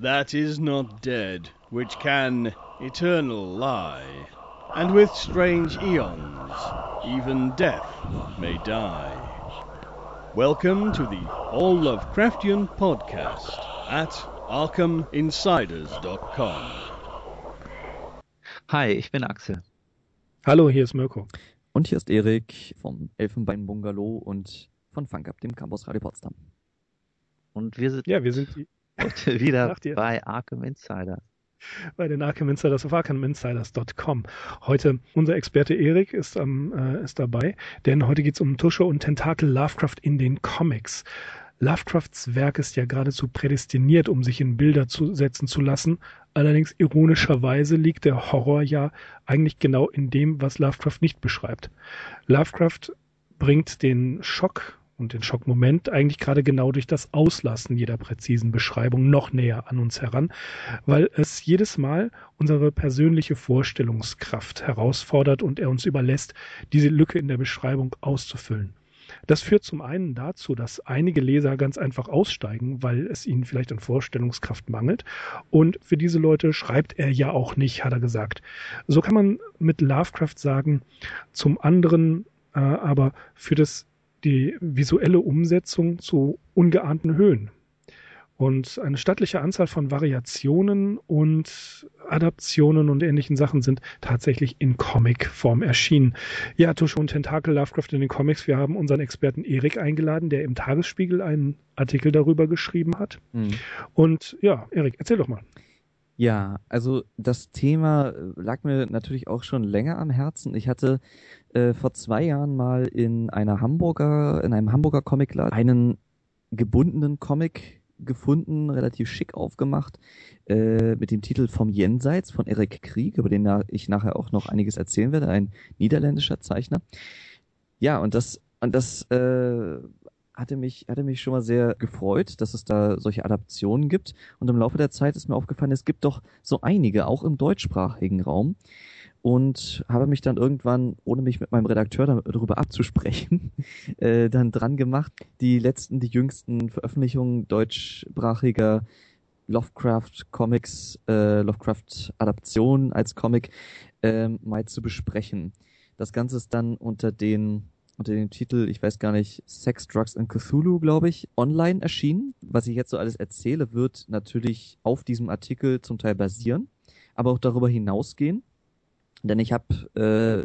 that is not dead, which can eternal lie, and with strange eons even death may die. Welcome to the All Lovecraftian Podcast at ArkhamInsiders.com. Hi, ich bin Axel. Hallo, hier ist Mirko. Und hier ist Erik vom Elfenbein Bungalow und von Funk dem Campus Radio Potsdam. Und wir sind, ja, wir sind die, heute wieder bei Arkham Insider. Bei den Arkham Insiders auf arkhaminsiders.com. Heute unser Experte Erik ist, ähm, äh, ist dabei, denn heute geht es um Tusche und Tentakel Lovecraft in den Comics. Lovecrafts Werk ist ja geradezu prädestiniert, um sich in Bilder zu setzen zu lassen. Allerdings ironischerweise liegt der Horror ja eigentlich genau in dem, was Lovecraft nicht beschreibt. Lovecraft bringt den Schock und den Schockmoment eigentlich gerade genau durch das Auslassen jeder präzisen Beschreibung noch näher an uns heran, weil es jedes Mal unsere persönliche Vorstellungskraft herausfordert und er uns überlässt, diese Lücke in der Beschreibung auszufüllen. Das führt zum einen dazu, dass einige Leser ganz einfach aussteigen, weil es ihnen vielleicht an Vorstellungskraft mangelt. Und für diese Leute schreibt er ja auch nicht, hat er gesagt. So kann man mit Lovecraft sagen, zum anderen äh, aber für das die visuelle Umsetzung zu ungeahnten Höhen. Und eine stattliche Anzahl von Variationen und Adaptionen und ähnlichen Sachen sind tatsächlich in Comicform erschienen. Ja, Tusche und Tentakel Lovecraft in den Comics. Wir haben unseren Experten Erik eingeladen, der im Tagesspiegel einen Artikel darüber geschrieben hat. Mhm. Und ja, Erik, erzähl doch mal. Ja, also das Thema lag mir natürlich auch schon länger am Herzen. Ich hatte äh, vor zwei Jahren mal in einer Hamburger, in einem Hamburger Comicladen einen gebundenen Comic gefunden, relativ schick aufgemacht, äh, mit dem Titel Vom Jenseits von Eric Krieg, über den ich nachher auch noch einiges erzählen werde, ein niederländischer Zeichner. Ja, und das, und das äh, hatte mich, hatte mich schon mal sehr gefreut, dass es da solche Adaptionen gibt. Und im Laufe der Zeit ist mir aufgefallen, es gibt doch so einige, auch im deutschsprachigen Raum und habe mich dann irgendwann, ohne mich mit meinem Redakteur darüber abzusprechen, äh, dann dran gemacht, die letzten, die jüngsten Veröffentlichungen deutschsprachiger Lovecraft Comics, äh, Lovecraft Adaptionen als Comic äh, mal zu besprechen. Das Ganze ist dann unter den unter dem Titel, ich weiß gar nicht, Sex, Drugs and Cthulhu, glaube ich, online erschienen. Was ich jetzt so alles erzähle, wird natürlich auf diesem Artikel zum Teil basieren, aber auch darüber hinausgehen. Denn ich habe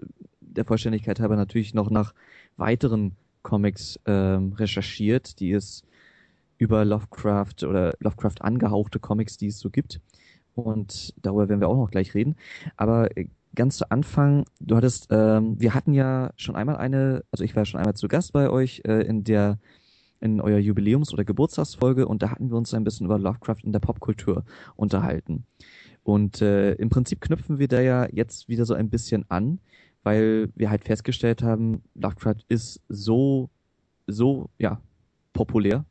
äh, der Vollständigkeit halber natürlich noch nach weiteren Comics ähm, recherchiert, die es über Lovecraft oder Lovecraft angehauchte Comics, die es so gibt. Und darüber werden wir auch noch gleich reden. Aber äh, ganz zu Anfang, du hattest, ähm, wir hatten ja schon einmal eine, also ich war schon einmal zu Gast bei euch äh, in der in eurer Jubiläums- oder Geburtstagsfolge und da hatten wir uns ein bisschen über Lovecraft in der Popkultur unterhalten. Und äh, im Prinzip knüpfen wir da ja jetzt wieder so ein bisschen an, weil wir halt festgestellt haben, Lovecraft ist so, so, ja, populär?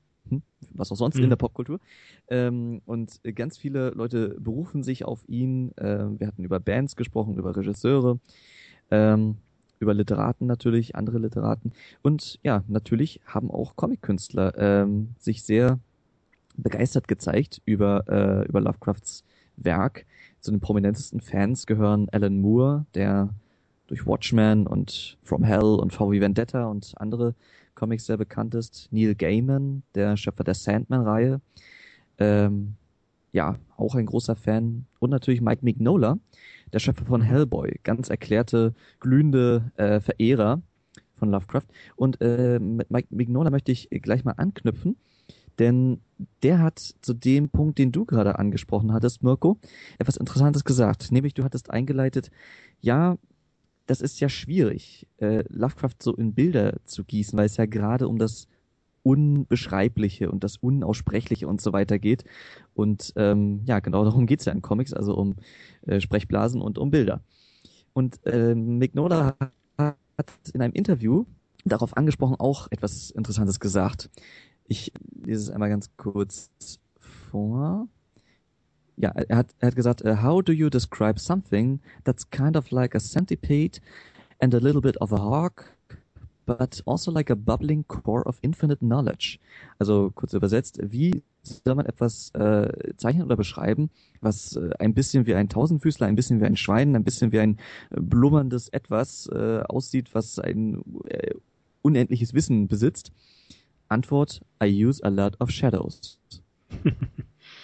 Was auch sonst mhm. in der Popkultur. Ähm, und ganz viele Leute berufen sich auf ihn. Ähm, wir hatten über Bands gesprochen, über Regisseure, ähm, über Literaten natürlich, andere Literaten. Und ja, natürlich haben auch Comic-Künstler ähm, sich sehr begeistert gezeigt über, äh, über Lovecrafts Werk. Zu den prominentesten Fans gehören Alan Moore, der durch Watchmen und From Hell und VW Vendetta und andere Comics sehr bekannt ist. Neil Gaiman, der Schöpfer der Sandman-Reihe. Ähm, ja, auch ein großer Fan. Und natürlich Mike Mignola, der Schöpfer von Hellboy. Ganz erklärte, glühende äh, Verehrer von Lovecraft. Und äh, mit Mike Mignola möchte ich gleich mal anknüpfen. Denn der hat zu dem Punkt, den du gerade angesprochen hattest, Mirko, etwas Interessantes gesagt. Nämlich, du hattest eingeleitet, ja, das ist ja schwierig, äh, Lovecraft so in Bilder zu gießen, weil es ja gerade um das Unbeschreibliche und das Unaussprechliche und so weiter geht. Und ähm, ja, genau darum geht's ja in Comics, also um äh, Sprechblasen und um Bilder. Und äh, McNola hat in einem Interview darauf angesprochen auch etwas Interessantes gesagt. Ich lese es einmal ganz kurz vor. Ja, er hat, er hat gesagt, uh, how do you describe something that's kind of like a centipede and a little bit of a hawk, but also like a bubbling core of infinite knowledge. Also kurz übersetzt, wie soll man etwas äh, zeichnen oder beschreiben, was äh, ein bisschen wie ein Tausendfüßler, ein bisschen wie ein Schwein, ein bisschen wie ein äh, blubberndes Etwas äh, aussieht, was ein äh, unendliches Wissen besitzt? Antwort, I use a lot of shadows.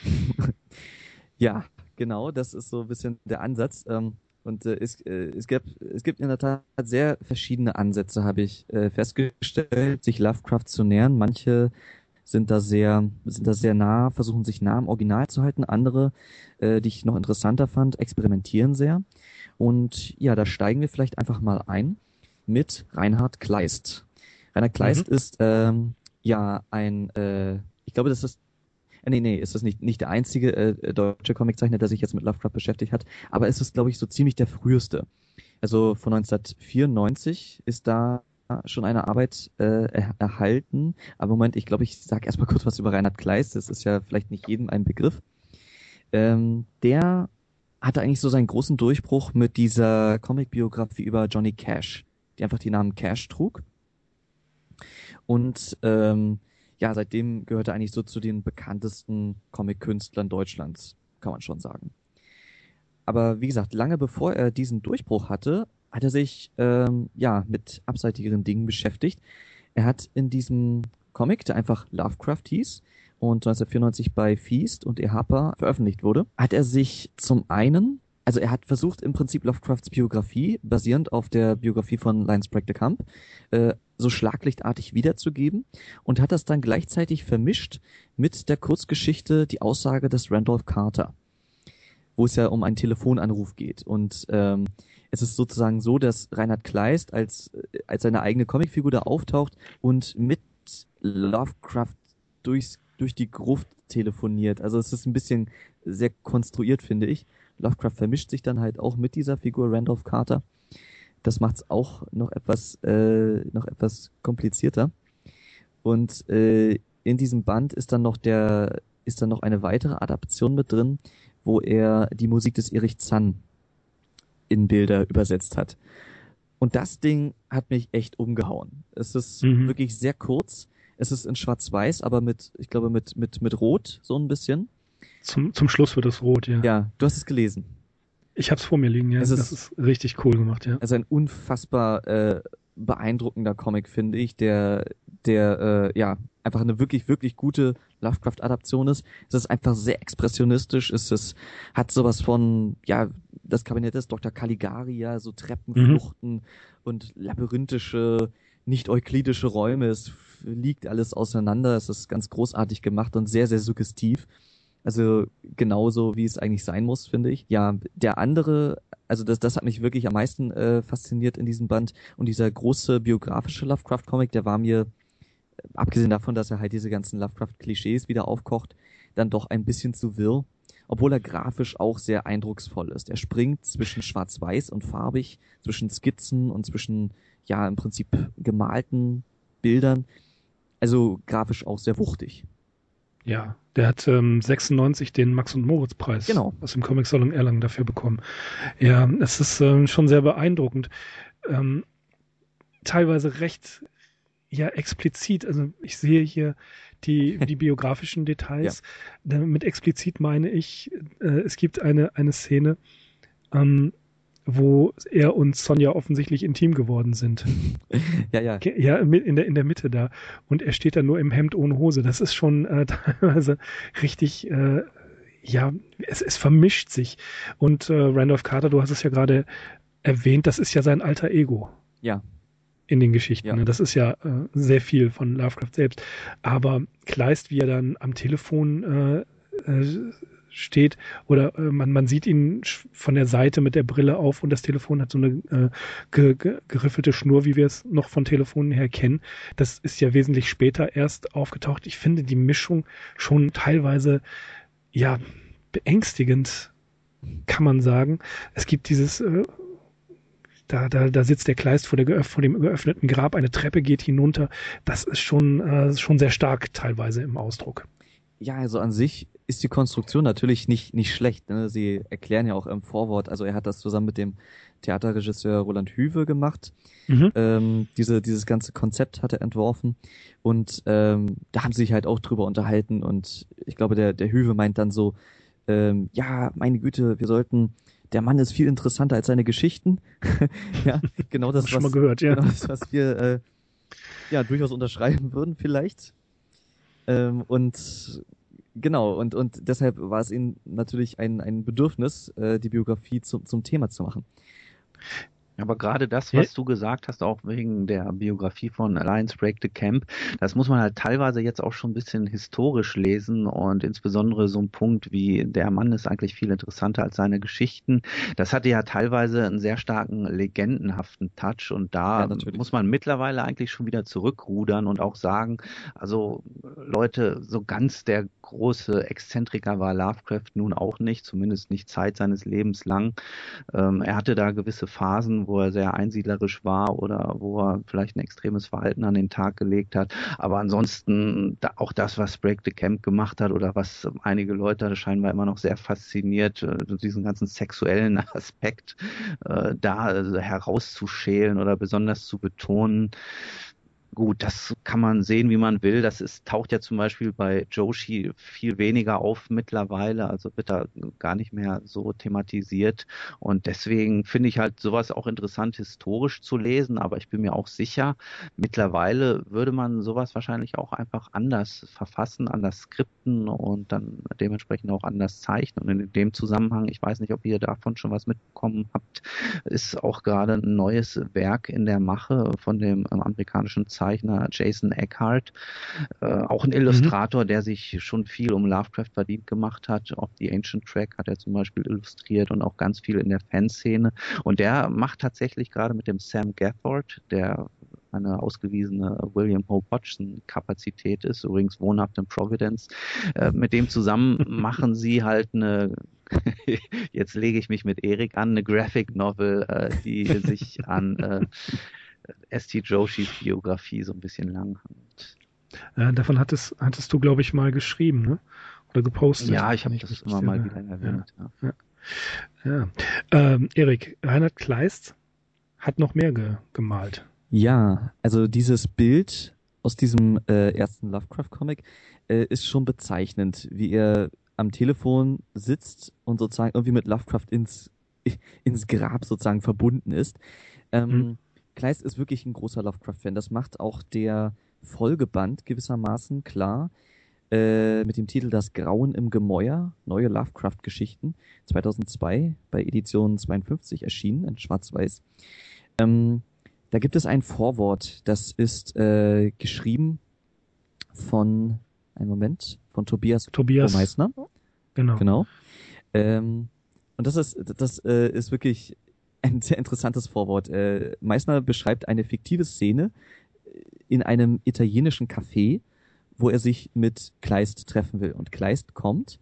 ja, genau, das ist so ein bisschen der Ansatz. Ähm, und äh, es, äh, es, gibt, es gibt in der Tat sehr verschiedene Ansätze, habe ich äh, festgestellt, sich Lovecraft zu nähern. Manche sind da sehr, sind da sehr nah, versuchen sich nah am Original zu halten. Andere, äh, die ich noch interessanter fand, experimentieren sehr. Und ja, da steigen wir vielleicht einfach mal ein mit Reinhard Kleist. Reinhard Kleist mhm. ist ähm, ja ein, äh, ich glaube, das ist äh, nee, nee, ist das nicht, nicht der einzige äh, deutsche Comiczeichner, der sich jetzt mit Lovecraft beschäftigt hat, aber es ist, glaube ich, so ziemlich der früheste. Also von 1994 ist da schon eine Arbeit äh, erhalten. Aber Moment, ich glaube, ich sage erstmal kurz was über Reinhard Kleist. Das ist ja vielleicht nicht jedem ein Begriff. Ähm, der hatte eigentlich so seinen großen Durchbruch mit dieser Comic-Biografie über Johnny Cash, die einfach die Namen Cash trug. Und ähm, ja, seitdem gehört er eigentlich so zu den bekanntesten Comic-Künstlern Deutschlands, kann man schon sagen. Aber wie gesagt, lange bevor er diesen Durchbruch hatte, hat er sich ähm, ja mit abseitigeren Dingen beschäftigt. Er hat in diesem Comic, der einfach Lovecraft hieß und 1994 bei Feast und Ehapa veröffentlicht wurde, hat er sich zum einen also er hat versucht im Prinzip Lovecrafts Biografie, basierend auf der Biografie von Lance Breck de Camp, äh, so schlaglichtartig wiederzugeben und hat das dann gleichzeitig vermischt mit der Kurzgeschichte Die Aussage des Randolph Carter, wo es ja um einen Telefonanruf geht. Und ähm, es ist sozusagen so, dass Reinhard Kleist als, äh, als seine eigene Comicfigur da auftaucht und mit Lovecraft durchs, durch die Gruft telefoniert. Also es ist ein bisschen sehr konstruiert, finde ich. Lovecraft vermischt sich dann halt auch mit dieser Figur Randolph Carter. Das macht es auch noch etwas, äh, noch etwas komplizierter. Und äh, in diesem Band ist dann noch der, ist dann noch eine weitere Adaption mit drin, wo er die Musik des Erich Zann in Bilder übersetzt hat. Und das Ding hat mich echt umgehauen. Es ist mhm. wirklich sehr kurz. Es ist in Schwarz-Weiß, aber mit, ich glaube, mit, mit, mit Rot so ein bisschen. Zum, zum Schluss wird es rot, ja. Ja, du hast es gelesen. Ich hab's vor mir liegen, ja. Es das ist, ist richtig cool gemacht, ja. Also ein unfassbar äh, beeindruckender Comic, finde ich, der, der äh, ja einfach eine wirklich, wirklich gute Lovecraft-Adaption ist. Es ist einfach sehr expressionistisch. Es ist, hat sowas von, ja, das Kabinett ist Dr. Caligari, ja, so Treppenfluchten mhm. und labyrinthische, nicht euklidische Räume. Es liegt alles auseinander. Es ist ganz großartig gemacht und sehr, sehr suggestiv. Also genauso, wie es eigentlich sein muss, finde ich. Ja, der andere, also das, das hat mich wirklich am meisten äh, fasziniert in diesem Band. Und dieser große biografische Lovecraft-Comic, der war mir, abgesehen davon, dass er halt diese ganzen Lovecraft-Klischees wieder aufkocht, dann doch ein bisschen zu wirr. Obwohl er grafisch auch sehr eindrucksvoll ist. Er springt zwischen schwarz-weiß und farbig, zwischen Skizzen und zwischen, ja, im Prinzip gemalten Bildern. Also grafisch auch sehr wuchtig. Ja, der hat ähm, 96 den Max und Moritz Preis genau. aus dem Comic Salon Erlangen dafür bekommen. Ja, es ist ähm, schon sehr beeindruckend. Ähm, teilweise recht ja explizit. Also ich sehe hier die die biografischen Details. Ja. Mit explizit meine ich, äh, es gibt eine eine Szene, ähm, wo er und Sonja offensichtlich intim geworden sind. ja, ja. Ja, in der, in der Mitte da. Und er steht da nur im Hemd ohne Hose. Das ist schon äh, teilweise richtig, äh, ja, es, es vermischt sich. Und äh, Randolph Carter, du hast es ja gerade erwähnt, das ist ja sein alter Ego. Ja. In den Geschichten. Ja. Ne? Das ist ja äh, sehr viel von Lovecraft selbst. Aber Kleist, wie er dann am Telefon äh, äh, steht oder äh, man, man sieht ihn von der Seite mit der Brille auf und das Telefon hat so eine äh, ge, ge, geriffelte Schnur, wie wir es noch von Telefonen her kennen. Das ist ja wesentlich später erst aufgetaucht. Ich finde die Mischung schon teilweise ja beängstigend, kann man sagen. Es gibt dieses äh, da, da, da sitzt der Kleist vor, der vor dem geöffneten Grab, eine Treppe geht hinunter. Das ist schon, äh, schon sehr stark teilweise im Ausdruck. Ja, also an sich ist die Konstruktion natürlich nicht, nicht schlecht. Ne? Sie erklären ja auch im Vorwort, also er hat das zusammen mit dem Theaterregisseur Roland Hüwe gemacht. Mhm. Ähm, diese, dieses ganze Konzept hat er entworfen und ähm, da haben sie sich halt auch drüber unterhalten und ich glaube, der, der Hüwe meint dann so, ähm, ja, meine Güte, wir sollten der Mann ist viel interessanter als seine Geschichten. ja, genau das, was, gehört, ja. genau das, was wir äh, ja durchaus unterschreiben würden, vielleicht. Ähm, und genau, und, und deshalb war es ihnen natürlich ein, ein Bedürfnis, äh, die Biografie zum, zum Thema zu machen. Aber gerade das, was du gesagt hast, auch wegen der Biografie von Alliance Break the Camp, das muss man halt teilweise jetzt auch schon ein bisschen historisch lesen und insbesondere so ein Punkt wie der Mann ist eigentlich viel interessanter als seine Geschichten. Das hatte ja teilweise einen sehr starken legendenhaften Touch und da ja, muss man mittlerweile eigentlich schon wieder zurückrudern und auch sagen, also Leute, so ganz der große Exzentriker war Lovecraft nun auch nicht, zumindest nicht Zeit seines Lebens lang. Ähm, er hatte da gewisse Phasen, wo er sehr einsiedlerisch war oder wo er vielleicht ein extremes Verhalten an den Tag gelegt hat. Aber ansonsten da, auch das, was Break the Camp gemacht hat oder was einige Leute scheinbar immer noch sehr fasziniert, äh, diesen ganzen sexuellen Aspekt äh, da äh, herauszuschälen oder besonders zu betonen Gut, das kann man sehen, wie man will. Das ist, taucht ja zum Beispiel bei Joshi viel weniger auf mittlerweile, also wird da gar nicht mehr so thematisiert. Und deswegen finde ich halt sowas auch interessant, historisch zu lesen. Aber ich bin mir auch sicher, mittlerweile würde man sowas wahrscheinlich auch einfach anders verfassen, anders skripten und dann dementsprechend auch anders zeichnen. Und in dem Zusammenhang, ich weiß nicht, ob ihr davon schon was mitbekommen habt, ist auch gerade ein neues Werk in der Mache von dem amerikanischen Zeichner Jason Eckhart, äh, auch ein Illustrator, mhm. der sich schon viel um Lovecraft verdient gemacht hat. Auch die Ancient Track hat er zum Beispiel illustriert und auch ganz viel in der Fanszene. Und der macht tatsächlich gerade mit dem Sam Gathord, der eine ausgewiesene William Hope Hodgson Kapazität ist, übrigens wohnhaft in Providence. Äh, mit dem zusammen machen sie halt eine jetzt lege ich mich mit Erik an, eine Graphic Novel, äh, die sich an äh, S.T. Joshis Biografie so ein bisschen lang. Äh, davon hattest, hattest du, glaube ich, mal geschrieben, ne? Oder gepostet. Ja, ich habe das immer mal wieder erwähnt. Ja. ja. ja. Ähm, Erik, Reinhard Kleist hat noch mehr ge gemalt. Ja, also dieses Bild aus diesem äh, ersten Lovecraft-Comic äh, ist schon bezeichnend, wie er am Telefon sitzt und sozusagen irgendwie mit Lovecraft ins, ins Grab sozusagen verbunden ist. Ähm, mhm. Kleist ist wirklich ein großer Lovecraft-Fan. Das macht auch der Folgeband gewissermaßen klar. Äh, mit dem Titel Das Grauen im Gemäuer, neue Lovecraft-Geschichten, 2002 bei Edition 52 erschienen, in Schwarz-Weiß. Ähm, da gibt es ein Vorwort, das ist äh, geschrieben von, einen Moment, von Tobias, Tobias Meissner. Genau. Genau. Ähm, und das ist, das äh, ist wirklich ein sehr interessantes Vorwort. Äh, Meissner beschreibt eine fiktive Szene in einem italienischen Café, wo er sich mit Kleist treffen will. Und Kleist kommt,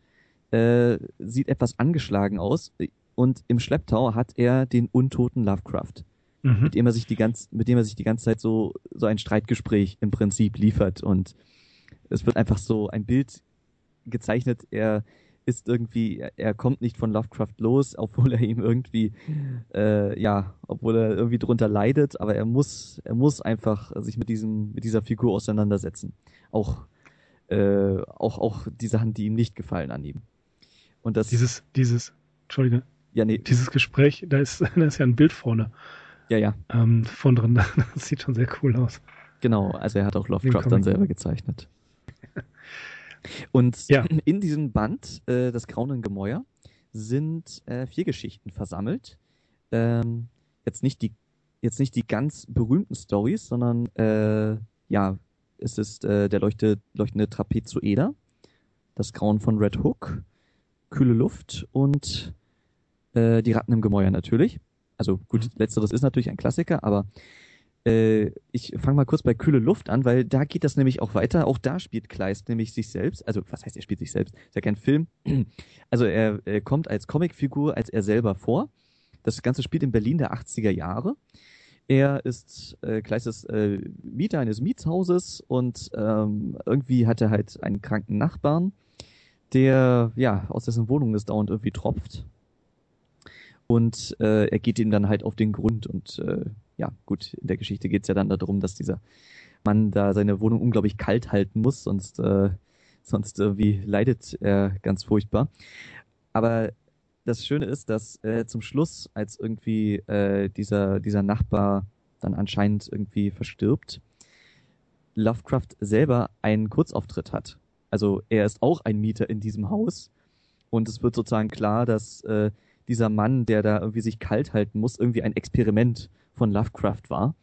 äh, sieht etwas angeschlagen aus und im Schlepptau hat er den untoten Lovecraft, mhm. mit dem er sich die ganz, mit dem er sich die ganze Zeit so so ein Streitgespräch im Prinzip liefert und es wird einfach so ein Bild gezeichnet. Er ist irgendwie, er kommt nicht von Lovecraft los, obwohl er ihm irgendwie, äh, ja, obwohl er irgendwie drunter leidet, aber er muss, er muss einfach sich mit diesem, mit dieser Figur auseinandersetzen. Auch, äh, auch, auch die Sachen, die ihm nicht gefallen an ihm. Und das. Dieses, dieses, Entschuldige. Ja, nee. Dieses Gespräch, da ist, da ist ja ein Bild vorne. Ja, ja. Ähm, von drin, das sieht schon sehr cool aus. Genau, also er hat auch Lovecraft dann selber gezeichnet. Und ja. in diesem Band, äh, das Graunen Gemäuer, sind äh, vier Geschichten versammelt. Ähm, jetzt nicht die jetzt nicht die ganz berühmten Stories, sondern äh, ja, es ist äh, der leuchte, leuchtende Trapezoeder, das Grauen von Red Hook, kühle Luft und äh, die Ratten im Gemäuer natürlich. Also gut, mhm. letzteres ist natürlich ein Klassiker, aber äh, ich fange mal kurz bei Kühle Luft an, weil da geht das nämlich auch weiter. Auch da spielt Kleist nämlich sich selbst. Also, was heißt, er spielt sich selbst? Ist ja kein Film. Also, er, er kommt als Comicfigur, als er selber vor. Das Ganze spielt in Berlin der 80er Jahre. Er ist, äh, Kleist ist äh, Mieter eines Mietshauses und ähm, irgendwie hat er halt einen kranken Nachbarn, der, ja, aus dessen Wohnung es dauernd irgendwie tropft. und äh, er geht ihm dann halt auf den Grund und äh, ja, gut, in der Geschichte geht's ja dann darum, dass dieser Mann da seine Wohnung unglaublich kalt halten muss, sonst, äh, sonst irgendwie leidet er ganz furchtbar. Aber das Schöne ist, dass äh, zum Schluss, als irgendwie äh, dieser, dieser Nachbar dann anscheinend irgendwie verstirbt, Lovecraft selber einen Kurzauftritt hat. Also er ist auch ein Mieter in diesem Haus und es wird sozusagen klar, dass äh, dieser Mann, der da irgendwie sich kalt halten muss, irgendwie ein Experiment von Lovecraft war.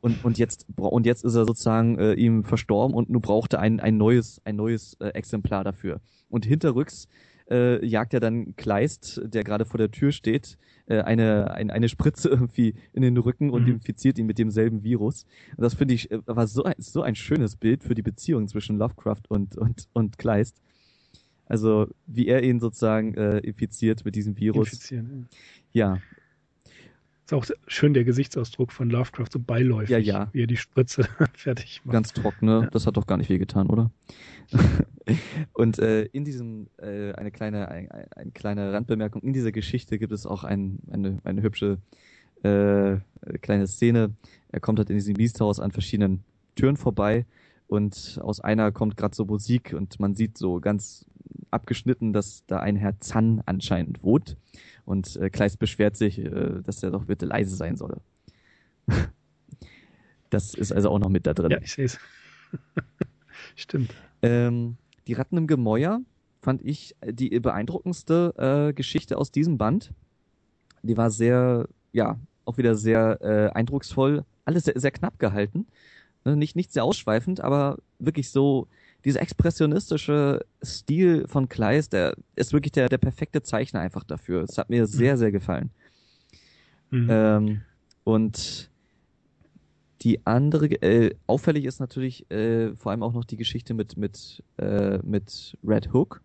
Und, und jetzt und jetzt ist er sozusagen äh, ihm verstorben und nur brauchte ein, ein neues ein neues äh, Exemplar dafür. Und hinterrücks äh, jagt er dann Kleist, der gerade vor der Tür steht, äh, eine, ein, eine Spritze irgendwie in den Rücken und mhm. infiziert ihn mit demselben Virus. Und das finde ich äh, war so ein, so ein schönes Bild für die Beziehung zwischen Lovecraft und und und Kleist. Also wie er ihn sozusagen äh, infiziert mit diesem Virus. Infizieren, ja. ja. Ist auch schön der Gesichtsausdruck von Lovecraft, so beiläufig, ja, ja. wie er die Spritze fertig macht. Ganz trocken, ne? Ja. Das hat doch gar nicht weh getan, oder? Und äh, in diesem, äh, eine kleine, ein, eine kleine Randbemerkung, in dieser Geschichte gibt es auch ein, eine, eine hübsche äh, kleine Szene. Er kommt halt in diesem Biesthaus an verschiedenen Türen vorbei und aus einer kommt gerade so Musik und man sieht so ganz abgeschnitten, dass da ein Herr Zan anscheinend wohnt. Und äh, Kleist beschwert sich, äh, dass er doch bitte leise sein solle. das ist also auch noch mit da drin. Ja, ich sehe es. Stimmt. Ähm, die Ratten im Gemäuer fand ich die beeindruckendste äh, Geschichte aus diesem Band. Die war sehr, ja, auch wieder sehr äh, eindrucksvoll. Alles sehr, sehr knapp gehalten. Ne, nicht, nicht sehr ausschweifend, aber wirklich so dieser expressionistische Stil von Kleist, der ist wirklich der, der perfekte Zeichner einfach dafür. Es hat mir sehr, mhm. sehr gefallen. Mhm. Ähm, und die andere, äh, auffällig ist natürlich äh, vor allem auch noch die Geschichte mit, mit, äh, mit Red Hook.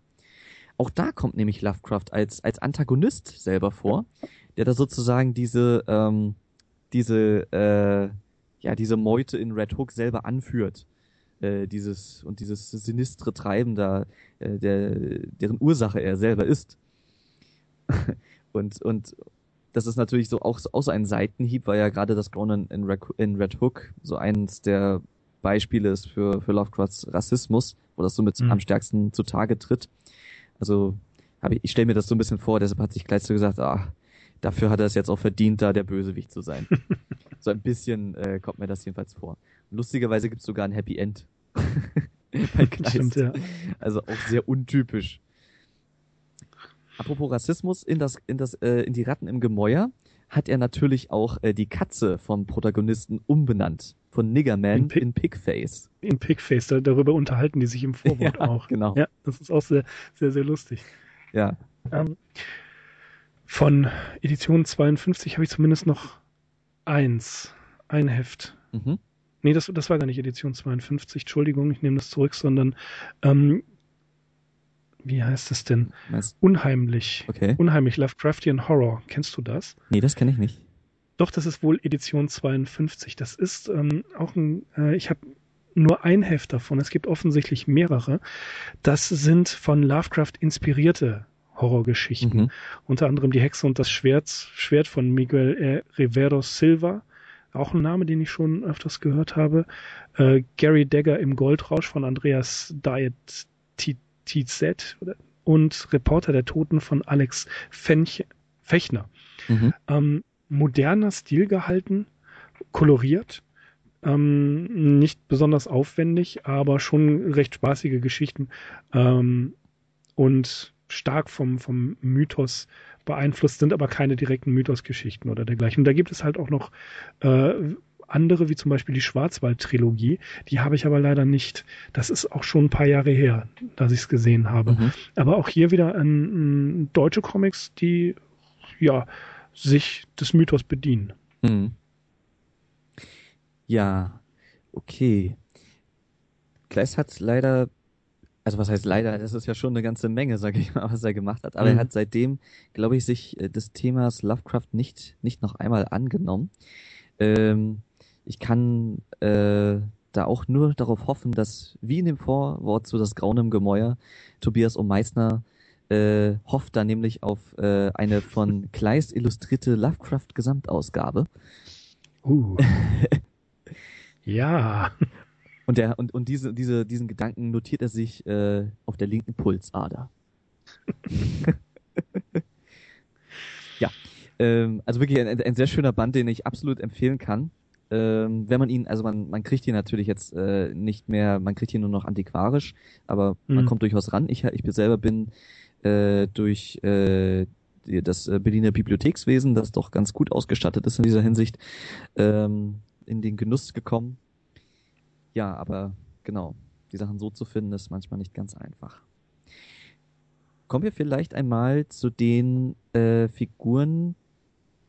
Auch da kommt nämlich Lovecraft als, als Antagonist selber vor, der da sozusagen diese, ähm, diese, äh, ja, diese Meute in Red Hook selber anführt äh, dieses und dieses sinistre Treiben da, äh, der, deren Ursache er selber ist. und, und das ist natürlich so auch, auch so ein Seitenhieb, weil ja gerade das Gronen in, in Red Hook so eins der Beispiele ist für, für Lovecrafts Rassismus, wo das so mit mhm. am stärksten zutage tritt. Also hab ich, ich stelle mir das so ein bisschen vor, deshalb hat sich gleich so gesagt, ah, dafür hat er es jetzt auch verdient, da der Bösewicht zu sein. so ein bisschen äh, kommt mir das jedenfalls vor. Lustigerweise gibt es sogar ein Happy End. Bei Stimmt, ja. Also auch sehr untypisch. Apropos Rassismus, in das, in das, äh, in die Ratten im Gemäuer hat er natürlich auch äh, die Katze vom Protagonisten umbenannt. Von Niggerman in, Pi in Pigface. In Pigface, da, darüber unterhalten die sich im Vorwort ja, auch. Genau. Ja, das ist auch sehr, sehr, sehr lustig. Ja. Ähm, von Edition 52 habe ich zumindest noch eins, ein Heft. Mhm. Nee, das, das war gar nicht Edition 52, Entschuldigung, ich nehme das zurück, sondern ähm, wie heißt es denn? Was? Unheimlich. Okay. Unheimlich Lovecraftian Horror. Kennst du das? Nee, das kenne ich nicht. Doch, das ist wohl Edition 52. Das ist ähm, auch ein, äh, ich habe nur ein Heft davon. Es gibt offensichtlich mehrere. Das sind von Lovecraft inspirierte Horrorgeschichten. Mhm. Unter anderem Die Hexe und das Schwert, Schwert von Miguel Rivero Silva auch ein Name, den ich schon öfters gehört habe. Äh, Gary Dagger im Goldrausch von Andreas Diet TZ und Reporter der Toten von Alex Fench Fechner. Mhm. Ähm, moderner Stil gehalten, koloriert, ähm, nicht besonders aufwendig, aber schon recht spaßige Geschichten ähm, und stark vom, vom Mythos beeinflusst, sind aber keine direkten Mythosgeschichten oder dergleichen. Und da gibt es halt auch noch äh, andere, wie zum Beispiel die Schwarzwald-Trilogie. Die habe ich aber leider nicht. Das ist auch schon ein paar Jahre her, dass ich es gesehen habe. Mhm. Aber auch hier wieder ein, ein deutsche Comics, die ja sich des Mythos bedienen. Mhm. Ja, okay. Kleist hat leider also was heißt leider, das ist ja schon eine ganze Menge, sage ich mal, was er gemacht hat. Aber mhm. er hat seitdem, glaube ich, sich äh, des Themas Lovecraft nicht, nicht noch einmal angenommen. Ähm, ich kann äh, da auch nur darauf hoffen, dass, wie in dem Vorwort zu das Grauen im Gemäuer, Tobias O. Meissner äh, hofft da nämlich auf äh, eine von Kleist illustrierte Lovecraft-Gesamtausgabe. Uh. ja. Und, der, und, und diese, diese, diesen Gedanken notiert er sich äh, auf der linken Pulsader. ja, ähm, also wirklich ein, ein sehr schöner Band, den ich absolut empfehlen kann. Ähm, wenn man ihn, also man, man kriegt ihn natürlich jetzt äh, nicht mehr, man kriegt ihn nur noch antiquarisch, aber mhm. man kommt durchaus ran. Ich, ich selber bin äh, durch äh, das äh, Berliner Bibliothekswesen, das doch ganz gut ausgestattet ist in dieser Hinsicht, ähm, in den Genuss gekommen. Ja, aber genau, die Sachen so zu finden, ist manchmal nicht ganz einfach. Kommen wir vielleicht einmal zu den äh, Figuren,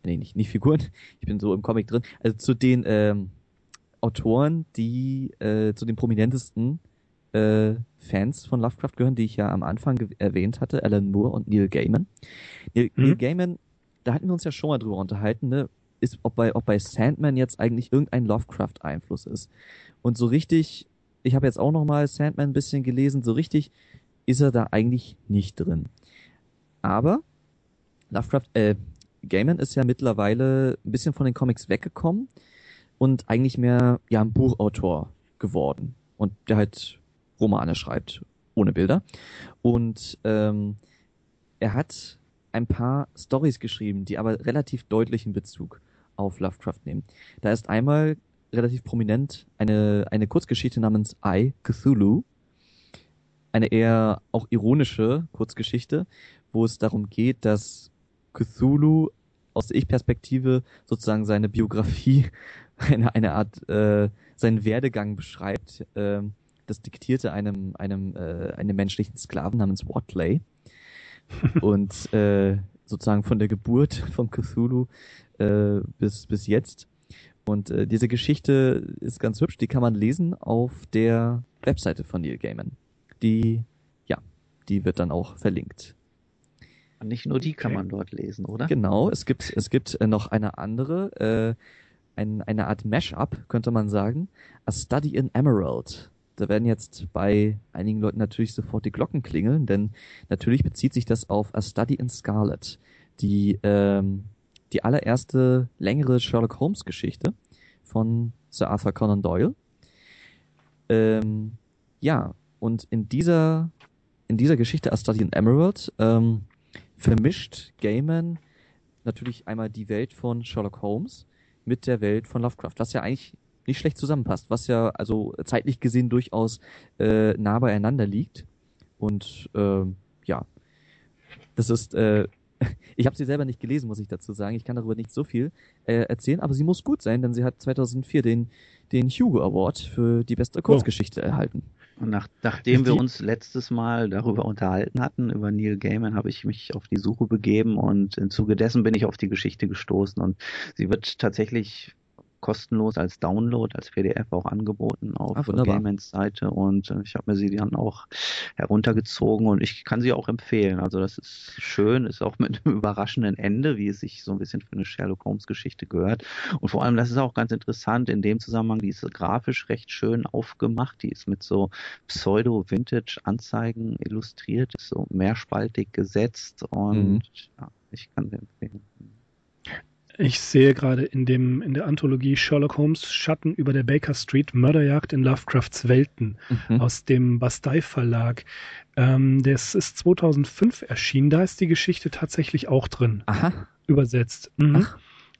nee, nicht, nicht Figuren, ich bin so im Comic drin, also zu den ähm, Autoren, die äh, zu den prominentesten äh, Fans von Lovecraft gehören, die ich ja am Anfang erwähnt hatte, Alan Moore und Neil Gaiman. Neil, mhm. Neil Gaiman, da hatten wir uns ja schon mal drüber unterhalten, ne? Ist, ob bei, ob bei Sandman jetzt eigentlich irgendein Lovecraft-Einfluss ist. Und so richtig, ich habe jetzt auch noch mal Sandman ein bisschen gelesen, so richtig ist er da eigentlich nicht drin. Aber Lovecraft, äh, Gaiman ist ja mittlerweile ein bisschen von den Comics weggekommen und eigentlich mehr ja ein Buchautor geworden und der halt Romane schreibt ohne Bilder und ähm, er hat ein paar Stories geschrieben, die aber relativ deutlichen Bezug auf Lovecraft nehmen. Da ist einmal relativ prominent eine, eine Kurzgeschichte namens I, Cthulhu. Eine eher auch ironische Kurzgeschichte, wo es darum geht, dass Cthulhu aus der Ich-Perspektive sozusagen seine Biografie, eine, eine Art, äh, seinen Werdegang beschreibt. Äh, das diktierte einem, einem, äh, einem menschlichen Sklaven namens Watley. Und äh, sozusagen von der Geburt von Cthulhu äh, bis, bis jetzt. Und äh, diese Geschichte ist ganz hübsch, die kann man lesen auf der Webseite von Neil Gaiman. Die, ja, die wird dann auch verlinkt. Nicht nur die kann man dort lesen, oder? Genau, es gibt, es gibt äh, noch eine andere, äh, ein, eine Art Mashup, könnte man sagen. A Study in Emerald. Da werden jetzt bei einigen Leuten natürlich sofort die Glocken klingeln, denn natürlich bezieht sich das auf A Study in Scarlet, die ähm, die allererste längere Sherlock Holmes Geschichte von Sir Arthur Conan Doyle. Ähm, ja, und in dieser, in dieser Geschichte A Study in Emerald ähm, vermischt Gaiman natürlich einmal die Welt von Sherlock Holmes mit der Welt von Lovecraft, was ja eigentlich nicht schlecht zusammenpasst, was ja also zeitlich gesehen durchaus äh, nah beieinander liegt. Und äh, ja, das ist äh, ich habe sie selber nicht gelesen, muss ich dazu sagen. Ich kann darüber nicht so viel äh, erzählen, aber sie muss gut sein, denn sie hat 2004 den, den Hugo Award für die beste Kurzgeschichte oh. erhalten. Und nach, nachdem wir uns letztes Mal darüber unterhalten hatten, über Neil Gaiman, habe ich mich auf die Suche begeben und im Zuge dessen bin ich auf die Geschichte gestoßen und sie wird tatsächlich kostenlos als Download, als PDF auch angeboten auf ah, Gamens Seite und äh, ich habe mir sie dann auch heruntergezogen und ich kann sie auch empfehlen. Also das ist schön, ist auch mit einem überraschenden Ende, wie es sich so ein bisschen für eine Sherlock Holmes Geschichte gehört. Und vor allem, das ist auch ganz interessant in dem Zusammenhang, die ist grafisch recht schön aufgemacht, die ist mit so Pseudo-Vintage-Anzeigen illustriert, ist so mehrspaltig gesetzt und mhm. ja, ich kann sie empfehlen. Ich sehe gerade in dem in der Anthologie Sherlock Holmes Schatten über der Baker Street Mörderjagd in Lovecrafts Welten mhm. aus dem Bastei Verlag. Ähm, das ist 2005 erschienen. Da ist die Geschichte tatsächlich auch drin. Aha. Übersetzt. Mhm.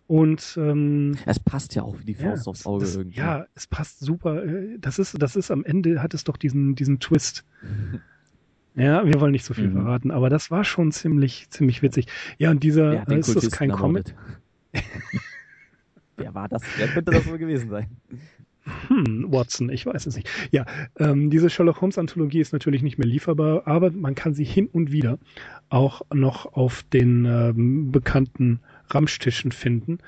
Und ähm, es passt ja auch wie die Faust ja, aufs Auge das, irgendwie. Ja, es passt super. Das ist, das ist am Ende hat es doch diesen, diesen Twist. Ja, wir wollen nicht so viel mhm. verraten, aber das war schon ziemlich, ziemlich witzig. Ja, und dieser, äh, ist das kein Comic? Wer war das? Wer könnte das wohl gewesen sein? Hm, Watson, ich weiß es nicht. Ja, ähm, diese Sherlock Holmes Anthologie ist natürlich nicht mehr lieferbar, aber man kann sie hin und wieder auch noch auf den ähm, bekannten Ramstischen finden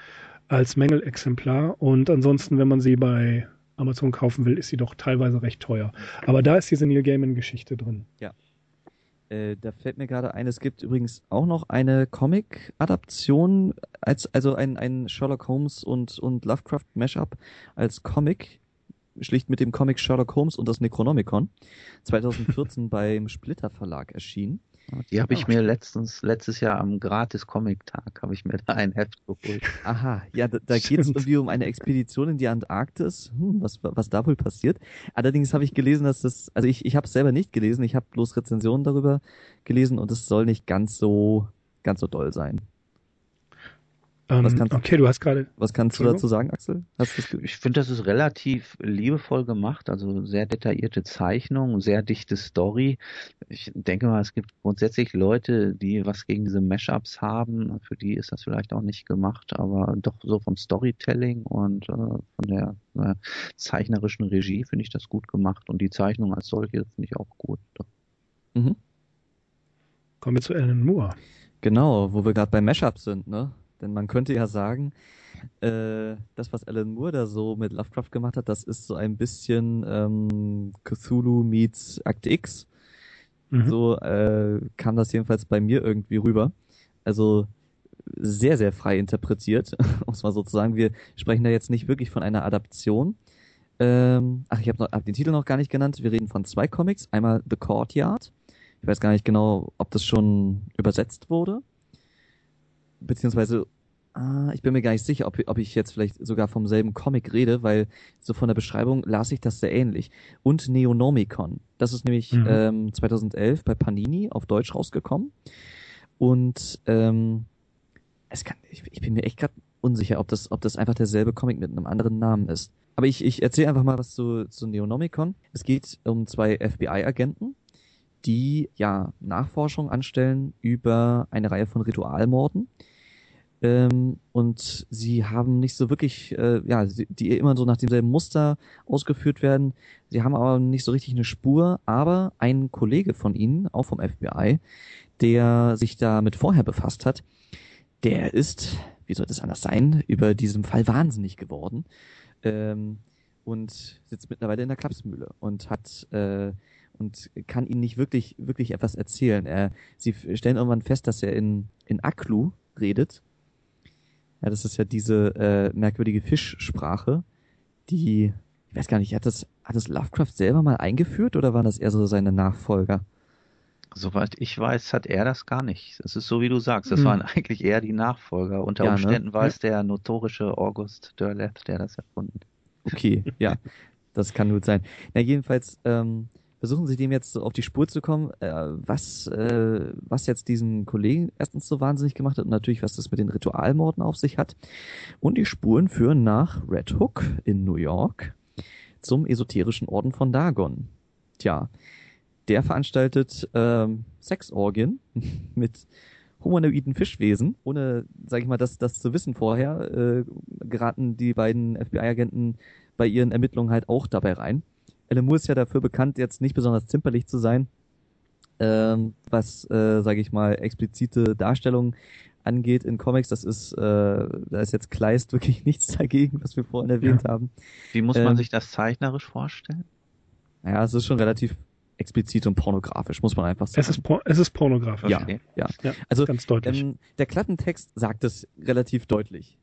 als Mängelexemplar. Und ansonsten, wenn man sie bei Amazon kaufen will, ist sie doch teilweise recht teuer. Aber da ist diese Neil Gaiman Geschichte drin. Ja. Äh, da fällt mir gerade ein, es gibt übrigens auch noch eine Comic-Adaption, als, also ein, ein Sherlock Holmes und, und Lovecraft Mashup als Comic, schlicht mit dem Comic Sherlock Holmes und das Necronomicon, 2014 beim Splitter Verlag erschienen. Die habe ich mir letztens, letztes Jahr am Gratis-Comic-Tag, habe ich mir da ein Heft geholt. Aha, ja, da, da geht es irgendwie um eine Expedition in die Antarktis. Hm, was, was da wohl passiert. Allerdings habe ich gelesen, dass das, also ich, ich habe es selber nicht gelesen, ich habe bloß Rezensionen darüber gelesen und es soll nicht ganz so, ganz so doll sein. Ähm, was kannst, okay, du hast gerade. Was kannst du dazu sagen, Axel? ich finde, das ist relativ liebevoll gemacht, also sehr detaillierte Zeichnung, sehr dichte Story. Ich denke mal, es gibt grundsätzlich Leute, die was gegen diese Mashups haben. Für die ist das vielleicht auch nicht gemacht, aber doch so vom Storytelling und äh, von der äh, zeichnerischen Regie finde ich das gut gemacht und die Zeichnung als solche finde ich auch gut. Mhm. Kommen wir zu Alan Moore. Genau, wo wir gerade bei Mashups sind, ne? Denn man könnte ja sagen, äh, das, was Alan Moore da so mit Lovecraft gemacht hat, das ist so ein bisschen ähm, Cthulhu meets Act X. Mhm. So äh, kam das jedenfalls bei mir irgendwie rüber. Also sehr, sehr frei interpretiert, um es mal so zu sagen. Wir sprechen da jetzt nicht wirklich von einer Adaption. Ähm, ach, ich habe hab den Titel noch gar nicht genannt. Wir reden von zwei Comics. Einmal The Courtyard. Ich weiß gar nicht genau, ob das schon übersetzt wurde beziehungsweise ah, ich bin mir gar nicht sicher, ob, ob ich jetzt vielleicht sogar vom selben Comic rede, weil so von der Beschreibung las ich das sehr ähnlich. Und Neonomicon. Das ist nämlich mhm. ähm, 2011 bei Panini auf Deutsch rausgekommen. Und ähm, es kann, ich, ich bin mir echt gerade unsicher, ob das, ob das einfach derselbe Comic mit einem anderen Namen ist. Aber ich, ich erzähle einfach mal was zu, zu Neonomicon. Es geht um zwei FBI-Agenten, die ja Nachforschung anstellen über eine Reihe von Ritualmorden ähm, und sie haben nicht so wirklich, äh, ja, die immer so nach demselben Muster ausgeführt werden. Sie haben aber nicht so richtig eine Spur. Aber ein Kollege von ihnen, auch vom FBI, der sich damit vorher befasst hat, der ist, wie soll das anders sein, über diesem Fall wahnsinnig geworden. Ähm, und sitzt mittlerweile in der Klapsmühle und hat äh, und kann ihnen nicht wirklich wirklich etwas erzählen. Er, sie stellen irgendwann fest, dass er in in Aklu redet ja, das ist ja diese äh, merkwürdige Fischsprache, die, ich weiß gar nicht, hat das, hat das Lovecraft selber mal eingeführt oder waren das eher so seine Nachfolger? Soweit ich weiß, hat er das gar nicht. Es ist so, wie du sagst. Das hm. waren eigentlich eher die Nachfolger. Unter ja, ne? Umständen ne? war es der notorische August Derleth, der das erfunden. Okay, ja, das kann gut sein. Na, jedenfalls, ähm, versuchen sie dem jetzt so auf die Spur zu kommen, äh, was, äh, was jetzt diesen Kollegen erstens so wahnsinnig gemacht hat und natürlich, was das mit den Ritualmorden auf sich hat. Und die Spuren führen nach Red Hook in New York zum esoterischen Orden von Dagon. Tja, der veranstaltet ähm, Sexorgien mit humanoiden Fischwesen. Ohne, sag ich mal, das, das zu wissen vorher, äh, geraten die beiden FBI-Agenten bei ihren Ermittlungen halt auch dabei rein. Alan Moore ist ja dafür bekannt, jetzt nicht besonders zimperlich zu sein, ähm, was, äh, sage ich mal, explizite Darstellungen angeht in Comics. Das ist, äh, da ist jetzt Kleist wirklich nichts dagegen, was wir vorhin erwähnt ja. haben. Wie muss man ähm, sich das zeichnerisch vorstellen? Ja, es ist schon relativ explizit und pornografisch, muss man einfach sagen. Es ist, es ist pornografisch. Ja, okay. ja. ja. Also ganz deutlich. Ähm, der Klappentext sagt es relativ deutlich.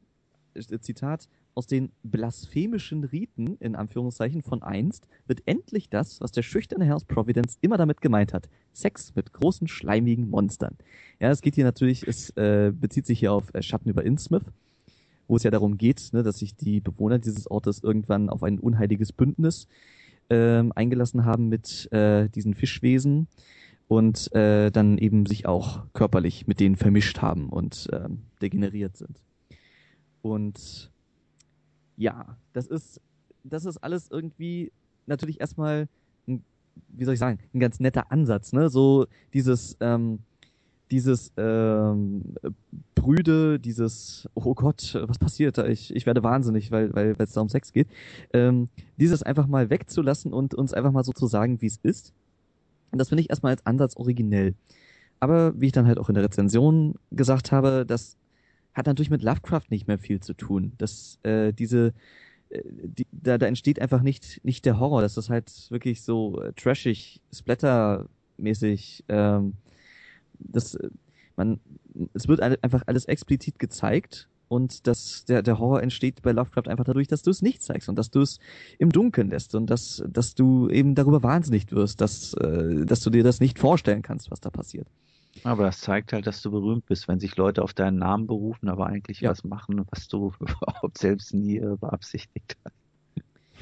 Zitat, aus den blasphemischen Riten, in Anführungszeichen, von einst, wird endlich das, was der schüchterne Herr aus Providence immer damit gemeint hat. Sex mit großen, schleimigen Monstern. Ja, es geht hier natürlich, es äh, bezieht sich hier auf äh, Schatten über Innsmouth, wo es ja darum geht, ne, dass sich die Bewohner dieses Ortes irgendwann auf ein unheiliges Bündnis ähm, eingelassen haben mit äh, diesen Fischwesen und äh, dann eben sich auch körperlich mit denen vermischt haben und ähm, degeneriert sind. Und ja, das ist, das ist alles irgendwie natürlich erstmal, ein, wie soll ich sagen, ein ganz netter Ansatz, ne? So dieses, ähm, dieses ähm, Brüde, dieses Oh Gott, was passiert da? Ich, ich werde wahnsinnig, weil weil es da um Sex geht. Ähm, dieses einfach mal wegzulassen und uns einfach mal so zu sagen, wie es ist. Das finde ich erstmal als Ansatz originell. Aber wie ich dann halt auch in der Rezension gesagt habe, das hat natürlich mit Lovecraft nicht mehr viel zu tun. Das, äh, diese, äh, die, da, da entsteht einfach nicht, nicht der Horror. Das ist halt wirklich so äh, trashig, splattermäßig. Ähm, das, äh, man, es wird einfach alles explizit gezeigt und das, der, der Horror entsteht bei Lovecraft einfach dadurch, dass du es nicht zeigst und dass du es im Dunkeln lässt und dass, dass du eben darüber wahnsinnig wirst, dass, äh, dass du dir das nicht vorstellen kannst, was da passiert. Aber das zeigt halt, dass du berühmt bist, wenn sich Leute auf deinen Namen berufen, aber eigentlich ja. was machen, was du überhaupt selbst nie äh, beabsichtigt hast.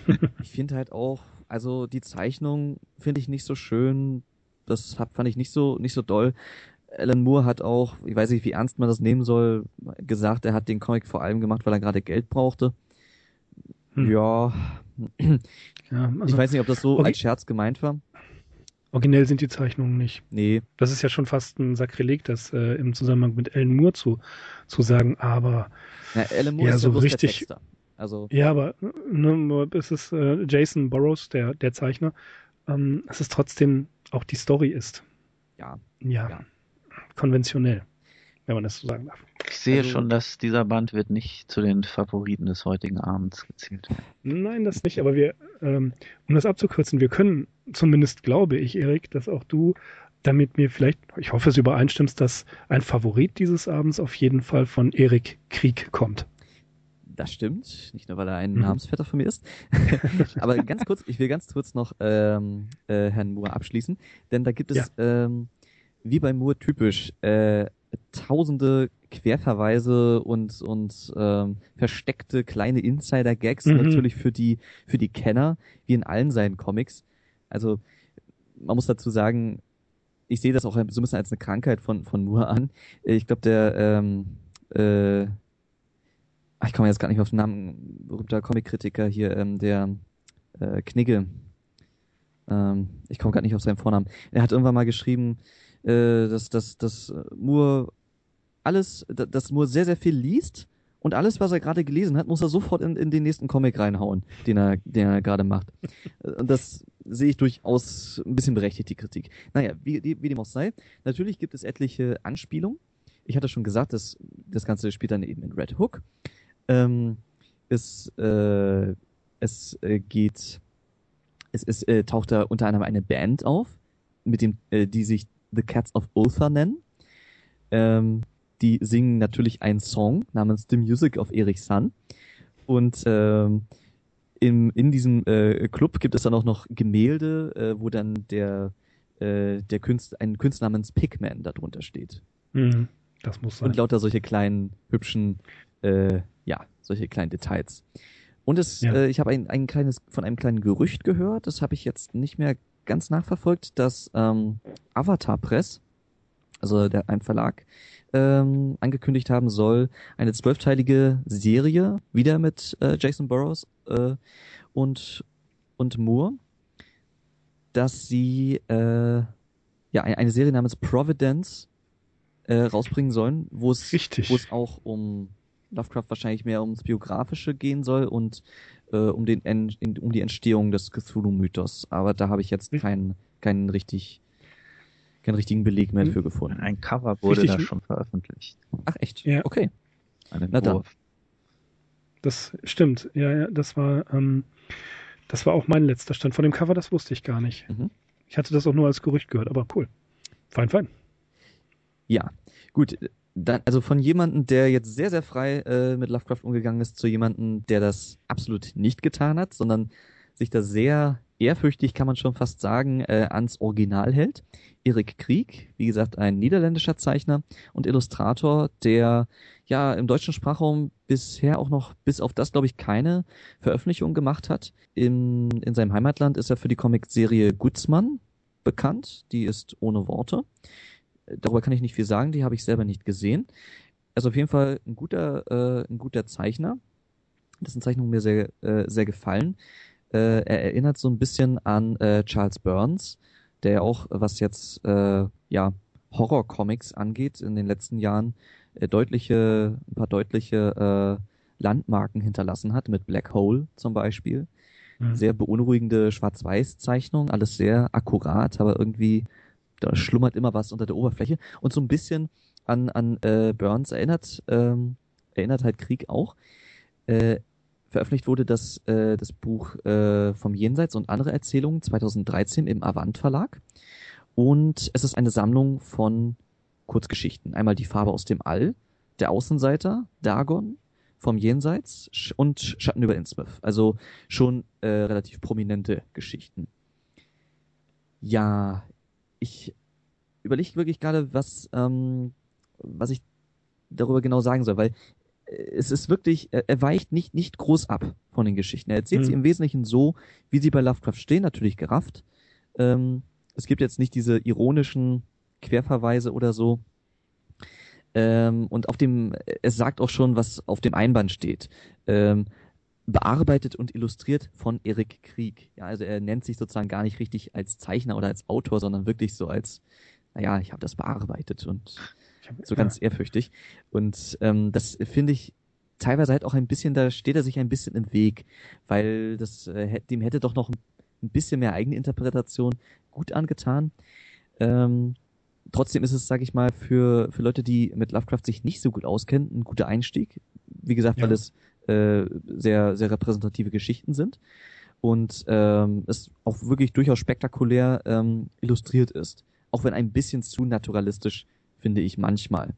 ich finde halt auch, also die Zeichnung finde ich nicht so schön. Das fand ich nicht so nicht so doll. Alan Moore hat auch, ich weiß nicht, wie ernst man das nehmen soll, gesagt, er hat den Comic vor allem gemacht, weil er gerade Geld brauchte. Hm. Ja. ja also, ich weiß nicht, ob das so okay. als Scherz gemeint war. Originell sind die Zeichnungen nicht. Nee. Das ist ja schon fast ein Sakrileg, das äh, im Zusammenhang mit Alan Moore zu, zu sagen, aber ja, Alan Moore ja, ist so richtig. Also ja, aber ne, es ist äh, Jason Burroughs, der, der Zeichner. Ähm, es ist trotzdem auch die Story ist. Ja. Ja. ja konventionell, wenn man das so sagen darf. Ich sehe also, schon, dass dieser Band wird nicht zu den Favoriten des heutigen Abends gezählt. Nein, das nicht, aber wir, ähm, um das abzukürzen, wir können zumindest, glaube ich, Erik, dass auch du damit mir vielleicht, ich hoffe, es übereinstimmst, dass ein Favorit dieses Abends auf jeden Fall von Erik Krieg kommt. Das stimmt, nicht nur weil er ein mhm. Namensvetter von mir ist. Aber ganz kurz, ich will ganz kurz noch ähm, äh, Herrn Moore abschließen, denn da gibt es ja. ähm, wie bei Moore typisch, äh, tausende Querverweise und und ähm, versteckte kleine Insider-Gags mhm. natürlich für die für die Kenner, wie in allen seinen Comics. Also man muss dazu sagen, ich sehe das auch so ein bisschen als eine Krankheit von von Moore an. Ich glaube der ähm, äh, ich komme jetzt gar nicht auf den Namen, berühmter Comic-Kritiker hier, ähm, der äh, Knigge. Ähm, ich komme gerade nicht auf seinen Vornamen. Er hat irgendwann mal geschrieben, äh, dass, dass, dass Moore alles, dass Moore sehr, sehr viel liest und alles, was er gerade gelesen hat, muss er sofort in, in den nächsten Comic reinhauen, den er, den er gerade macht. Und das sehe ich durchaus ein bisschen berechtigt, die Kritik. Naja, wie, wie dem auch sei, natürlich gibt es etliche Anspielungen. Ich hatte schon gesagt, dass das Ganze spielt dann eben in Red Hook. Ähm, es, äh, es äh, geht, es, es äh, taucht da unter anderem eine Band auf, mit dem, äh, die sich The Cats of Ultha nennen. Ähm, die singen natürlich einen Song namens The Music of Erich Sun. Und ähm, im, in diesem äh, Club gibt es dann auch noch Gemälde, äh, wo dann der, äh, der Künstler, ein Künstler namens Pigman darunter steht. Mhm, das muss sein. Und lauter solche kleinen, hübschen, äh, ja, solche kleinen Details. Und es, ja. äh, ich habe ein, ein kleines, von einem kleinen Gerücht gehört, das habe ich jetzt nicht mehr ganz nachverfolgt, dass ähm, Avatar Press, also der, ein Verlag, ähm, angekündigt haben soll, eine zwölfteilige Serie, wieder mit äh, Jason Burroughs äh, und, und Moore, dass sie äh, ja eine Serie namens Providence äh, rausbringen sollen, wo es wo es auch um Lovecraft wahrscheinlich mehr ums Biografische gehen soll und äh, um, den en in, um die Entstehung des Cthulhu-Mythos. Aber da habe ich jetzt hm. keinen keinen richtig keinen richtigen Beleg mehr hm. für gefunden. Ein Cover wurde richtig. da schon veröffentlicht. Ach echt? Ja. Okay. Na dann. Das stimmt. Ja, ja, das war ähm, das war auch mein letzter Stand. Von dem Cover, das wusste ich gar nicht. Mhm. Ich hatte das auch nur als Gerücht gehört, aber cool. Fein, fein. Ja, gut dann, also von jemandem, der jetzt sehr, sehr frei äh, mit Lovecraft umgegangen ist, zu jemandem, der das absolut nicht getan hat, sondern sich da sehr ehrfürchtig, kann man schon fast sagen, äh, ans Original hält. Erik Krieg, wie gesagt, ein niederländischer Zeichner und Illustrator, der ja im deutschen Sprachraum bisher auch noch bis auf das, glaube ich, keine Veröffentlichung gemacht hat. In, in seinem Heimatland ist er für die Comicserie Gutzmann bekannt, die ist ohne Worte. Darüber kann ich nicht viel sagen, die habe ich selber nicht gesehen. Also auf jeden Fall ein guter, äh, ein guter Zeichner, dessen Zeichnungen mir sehr, äh, sehr gefallen. Äh, er erinnert so ein bisschen an äh, Charles Burns, der ja auch, was jetzt äh, ja Horror-Comics angeht, in den letzten Jahren äh, deutliche, ein paar deutliche äh, Landmarken hinterlassen hat, mit Black Hole zum Beispiel. Mhm. Sehr beunruhigende Schwarz-Weiß-Zeichnung, alles sehr akkurat, aber irgendwie da schlummert immer was unter der Oberfläche. Und so ein bisschen an, an äh, Burns erinnert, ähm, erinnert halt Krieg auch. Äh, veröffentlicht wurde das, äh, das Buch äh, vom Jenseits und andere Erzählungen 2013 im Avant Verlag. Und es ist eine Sammlung von Kurzgeschichten. Einmal die Farbe aus dem All, der Außenseiter, Dagon, vom Jenseits und Schatten über Innsmouth. Also schon äh, relativ prominente Geschichten. Ja, ich überlege wirklich gerade, was, ähm, was ich darüber genau sagen soll, weil äh, es ist wirklich, er weicht nicht, nicht groß ab von den Geschichten. Er erzählt mhm. sie im Wesentlichen so, wie sie bei Lovecraft stehen, natürlich gerafft. Ähm, es gibt jetzt nicht diese ironischen Querverweise oder so. Ähm, und auf dem, es sagt auch schon, was auf dem Einband steht. Ähm, bearbeitet und illustriert von Erik Krieg. Ja, also er nennt sich sozusagen gar nicht richtig als Zeichner oder als Autor, sondern wirklich so als, naja, ich habe das bearbeitet und hab, so ganz ja. ehrfürchtig. Und ähm, das finde ich teilweise halt auch ein bisschen, da steht er sich ein bisschen im Weg, weil das äh, dem hätte doch noch ein bisschen mehr Eigeninterpretation gut angetan. Ähm, trotzdem ist es, sage ich mal, für, für Leute, die mit Lovecraft sich nicht so gut auskennen, ein guter Einstieg. Wie gesagt, ja. weil es äh, sehr, sehr repräsentative Geschichten sind und ähm, es auch wirklich durchaus spektakulär ähm, illustriert ist. Auch wenn ein bisschen zu naturalistisch, finde ich manchmal.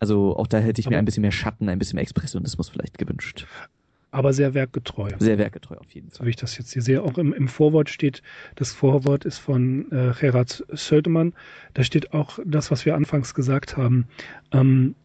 Also auch da hätte ich aber, mir ein bisschen mehr Schatten, ein bisschen mehr Expressionismus vielleicht gewünscht. Aber sehr werkgetreu. Sehr werkgetreu auf jeden Fall. So wie ich das jetzt hier sehe. Auch im, im Vorwort steht, das Vorwort ist von äh, Gerard Södemann. Da steht auch das, was wir anfangs gesagt haben. Ähm,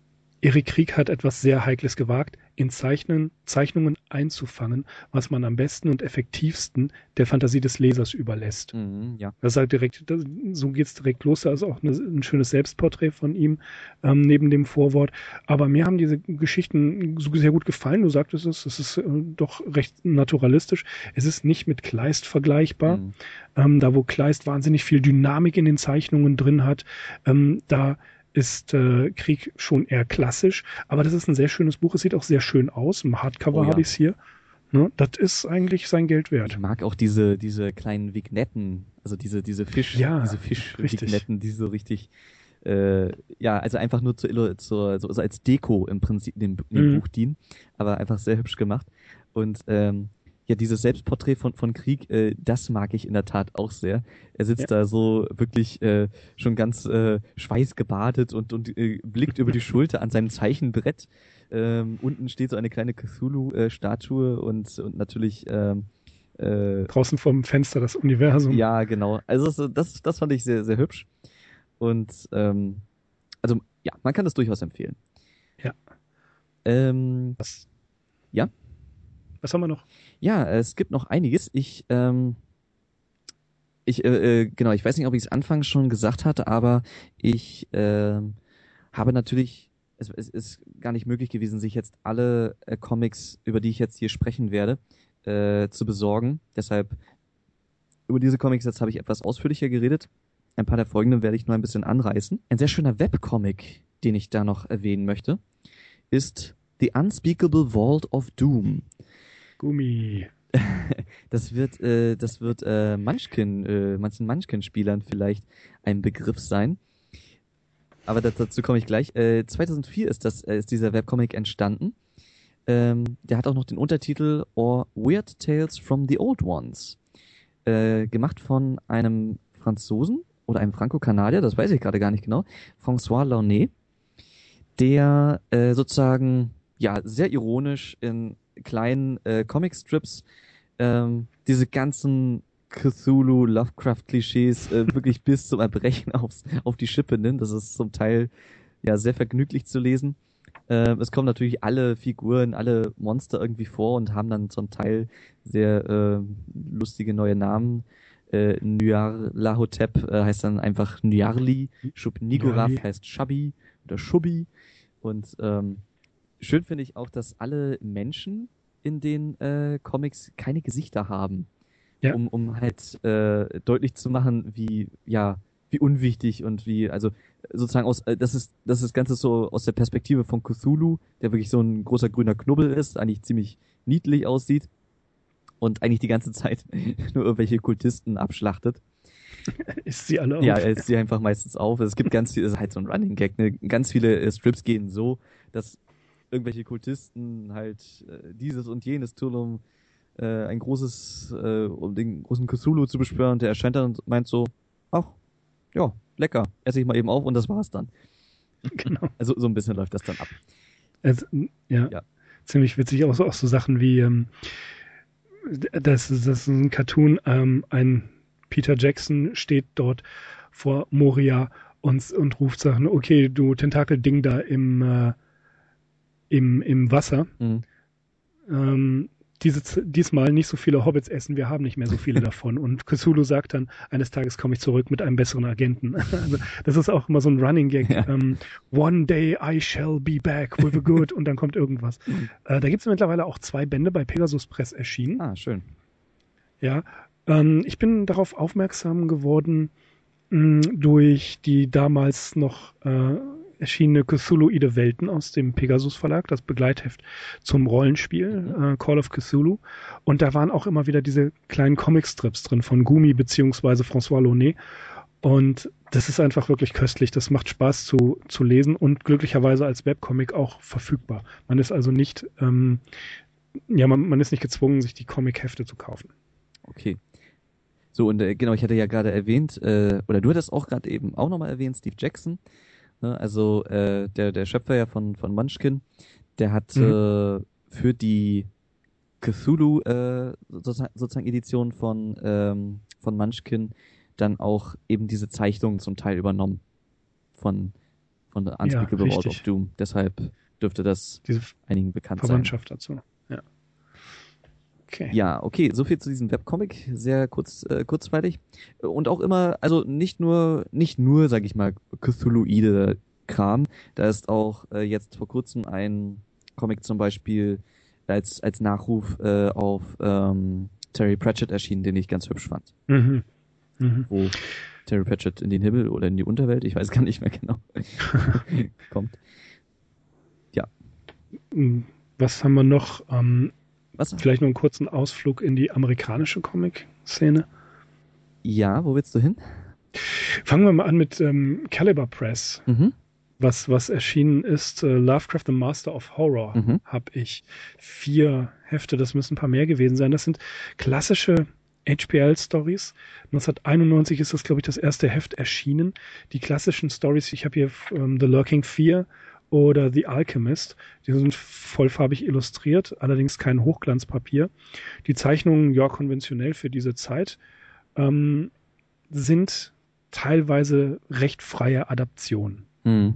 Erik Krieg hat etwas sehr Heikles gewagt, in Zeichnen, Zeichnungen einzufangen, was man am besten und effektivsten der Fantasie des Lesers überlässt. Mhm, ja. Das ist halt direkt, das, so geht's direkt los. Da ist auch eine, ein schönes Selbstporträt von ihm ähm, neben dem Vorwort. Aber mir haben diese Geschichten so sehr gut gefallen. Du sagtest es, es ist äh, doch recht naturalistisch. Es ist nicht mit Kleist vergleichbar. Mhm. Ähm, da, wo Kleist wahnsinnig viel Dynamik in den Zeichnungen drin hat, ähm, da ist äh, Krieg schon eher klassisch, aber das ist ein sehr schönes Buch. Es sieht auch sehr schön aus. Im Hardcover oh, ja. habe ich es hier. Ne, das ist eigentlich sein Geld wert. Ich mag auch diese, diese kleinen Vignetten, also diese, diese Fisch, ja, diese Fisch-Vignetten, die so richtig, äh, ja, also einfach nur zur, zur, so, also als Deko im Prinzip in dem, dem mhm. Buch dienen, aber einfach sehr hübsch gemacht. Und ähm, ja, dieses Selbstporträt von, von Krieg, äh, das mag ich in der Tat auch sehr. Er sitzt ja. da so wirklich äh, schon ganz äh, schweißgebadet und, und äh, blickt über die Schulter an seinem Zeichenbrett. Ähm, unten steht so eine kleine Cthulhu-Statue und, und natürlich ähm, äh, draußen vom Fenster das Universum. Ja, genau. Also das, das fand ich sehr, sehr hübsch. Und ähm, also ja, man kann das durchaus empfehlen. Ja. Ähm, Was? Ja. Was haben wir noch? Ja, es gibt noch einiges. Ich, ähm, ich, äh, äh, genau, ich weiß nicht, ob ich es anfangs schon gesagt hatte, aber ich äh, habe natürlich, es, es ist gar nicht möglich gewesen, sich jetzt alle äh, Comics, über die ich jetzt hier sprechen werde, äh, zu besorgen. Deshalb über diese Comics jetzt habe ich etwas ausführlicher geredet. Ein paar der folgenden werde ich nur ein bisschen anreißen. Ein sehr schöner Webcomic, den ich da noch erwähnen möchte, ist The Unspeakable Vault of Doom. Gummi. das wird, äh, das wird äh, Munchkin, äh, manchen Munchkin-Spielern vielleicht ein Begriff sein. Aber dazu komme ich gleich. Äh, 2004 ist das, äh, ist dieser Webcomic entstanden. Ähm, der hat auch noch den Untertitel Or Weird Tales from the Old Ones. Äh, gemacht von einem Franzosen oder einem Franco-Kanadier, das weiß ich gerade gar nicht genau, François Launay, der äh, sozusagen ja sehr ironisch in kleinen äh, Comicstrips ähm, diese ganzen Cthulhu, Lovecraft-Klischees äh, wirklich bis zum Erbrechen aufs, auf die Schippe nimmt. Das ist zum Teil ja sehr vergnüglich zu lesen. Äh, es kommen natürlich alle Figuren, alle Monster irgendwie vor und haben dann zum Teil sehr äh, lustige neue Namen. Äh, Nyarlathotep äh, heißt dann einfach Nyarli, Shub Nigurath heißt Shabi oder Shubi und ähm, schön finde ich auch, dass alle Menschen in den äh, Comics keine Gesichter haben. Ja. Um, um halt äh, deutlich zu machen, wie, ja, wie unwichtig und wie, also sozusagen aus, äh, das ist, das ist Ganze so aus der Perspektive von Cthulhu, der wirklich so ein großer grüner Knubbel ist, eigentlich ziemlich niedlich aussieht und eigentlich die ganze Zeit nur irgendwelche Kultisten abschlachtet. Ist sie alle auf? Ja, er ist sie einfach meistens auf. Es gibt ganz viele, es ist halt so ein Running Gag, ne? ganz viele äh, Strips gehen so, dass irgendwelche Kultisten halt äh, dieses und jenes tun, um äh, ein großes, äh, um den großen Cthulhu zu beschwören. Der erscheint dann und meint so, ach, ja, lecker, esse ich mal eben auf und das war's dann. Genau. Also so ein bisschen läuft das dann ab. Also, ja, ja, ziemlich witzig. Auch so, auch so Sachen wie, ähm, das, das ist ein Cartoon, ähm, ein Peter Jackson steht dort vor Moria und, und ruft Sachen, okay, du Tentakel-Ding da im, äh, im, im Wasser. Mhm. Ähm, dieses, diesmal nicht so viele Hobbits essen, wir haben nicht mehr so viele davon. Und Cthulhu sagt dann, eines Tages komme ich zurück mit einem besseren Agenten. also das ist auch immer so ein Running Gag. Ja. Ähm, One day I shall be back with a good und dann kommt irgendwas. äh, da gibt es mittlerweile auch zwei Bände bei Pegasus Press erschienen. Ah, schön. Ja, ähm, ich bin darauf aufmerksam geworden mh, durch die damals noch äh, erschienene Cthulhuide Welten aus dem Pegasus Verlag, das Begleitheft zum Rollenspiel mhm. äh, Call of Cthulhu. Und da waren auch immer wieder diese kleinen Comicstrips drin von Gumi beziehungsweise François Launay. Und das ist einfach wirklich köstlich. Das macht Spaß zu, zu lesen und glücklicherweise als Webcomic auch verfügbar. Man ist also nicht, ähm, ja, man, man ist nicht gezwungen, sich die Comic-Hefte zu kaufen. Okay. So, und äh, genau, ich hatte ja gerade erwähnt, äh, oder du hattest auch gerade eben auch nochmal erwähnt, Steve Jackson. Ne? Also äh, der, der Schöpfer ja von, von Munchkin, der hat mhm. äh, für die Cthulhu äh, sozusagen, sozusagen Edition von, ähm, von Munchkin dann auch eben diese Zeichnungen zum Teil übernommen von, von der Unspeakable ja, World of Doom. Deshalb dürfte das diese einigen bekannt Verwandtschaft sein. Verwandtschaft dazu. Okay. Ja, okay, so viel zu diesem Webcomic, sehr kurz, äh, kurzweilig. Und auch immer, also nicht nur, nicht nur, sag ich mal, Cthulhuide Kram. Da ist auch äh, jetzt vor kurzem ein Comic zum Beispiel als, als Nachruf äh, auf ähm, Terry Pratchett erschienen, den ich ganz hübsch fand. Mhm. Mhm. Wo Terry Pratchett in den Himmel oder in die Unterwelt, ich weiß gar nicht mehr genau, kommt. Ja. Was haben wir noch? Ähm, was? Vielleicht noch einen kurzen Ausflug in die amerikanische Comic-Szene. Ja, wo willst du hin? Fangen wir mal an mit ähm, Caliber Press. Mhm. Was, was erschienen ist, äh, Lovecraft the Master of Horror, mhm. habe ich vier Hefte, das müssen ein paar mehr gewesen sein. Das sind klassische HPL-Stories. 1991 ist das, glaube ich, das erste Heft erschienen. Die klassischen Stories, ich habe hier ähm, The Lurking Fear oder The Alchemist. Die sind vollfarbig illustriert, allerdings kein Hochglanzpapier. Die Zeichnungen, ja, konventionell für diese Zeit, ähm, sind teilweise recht freie Adaptionen. Mhm.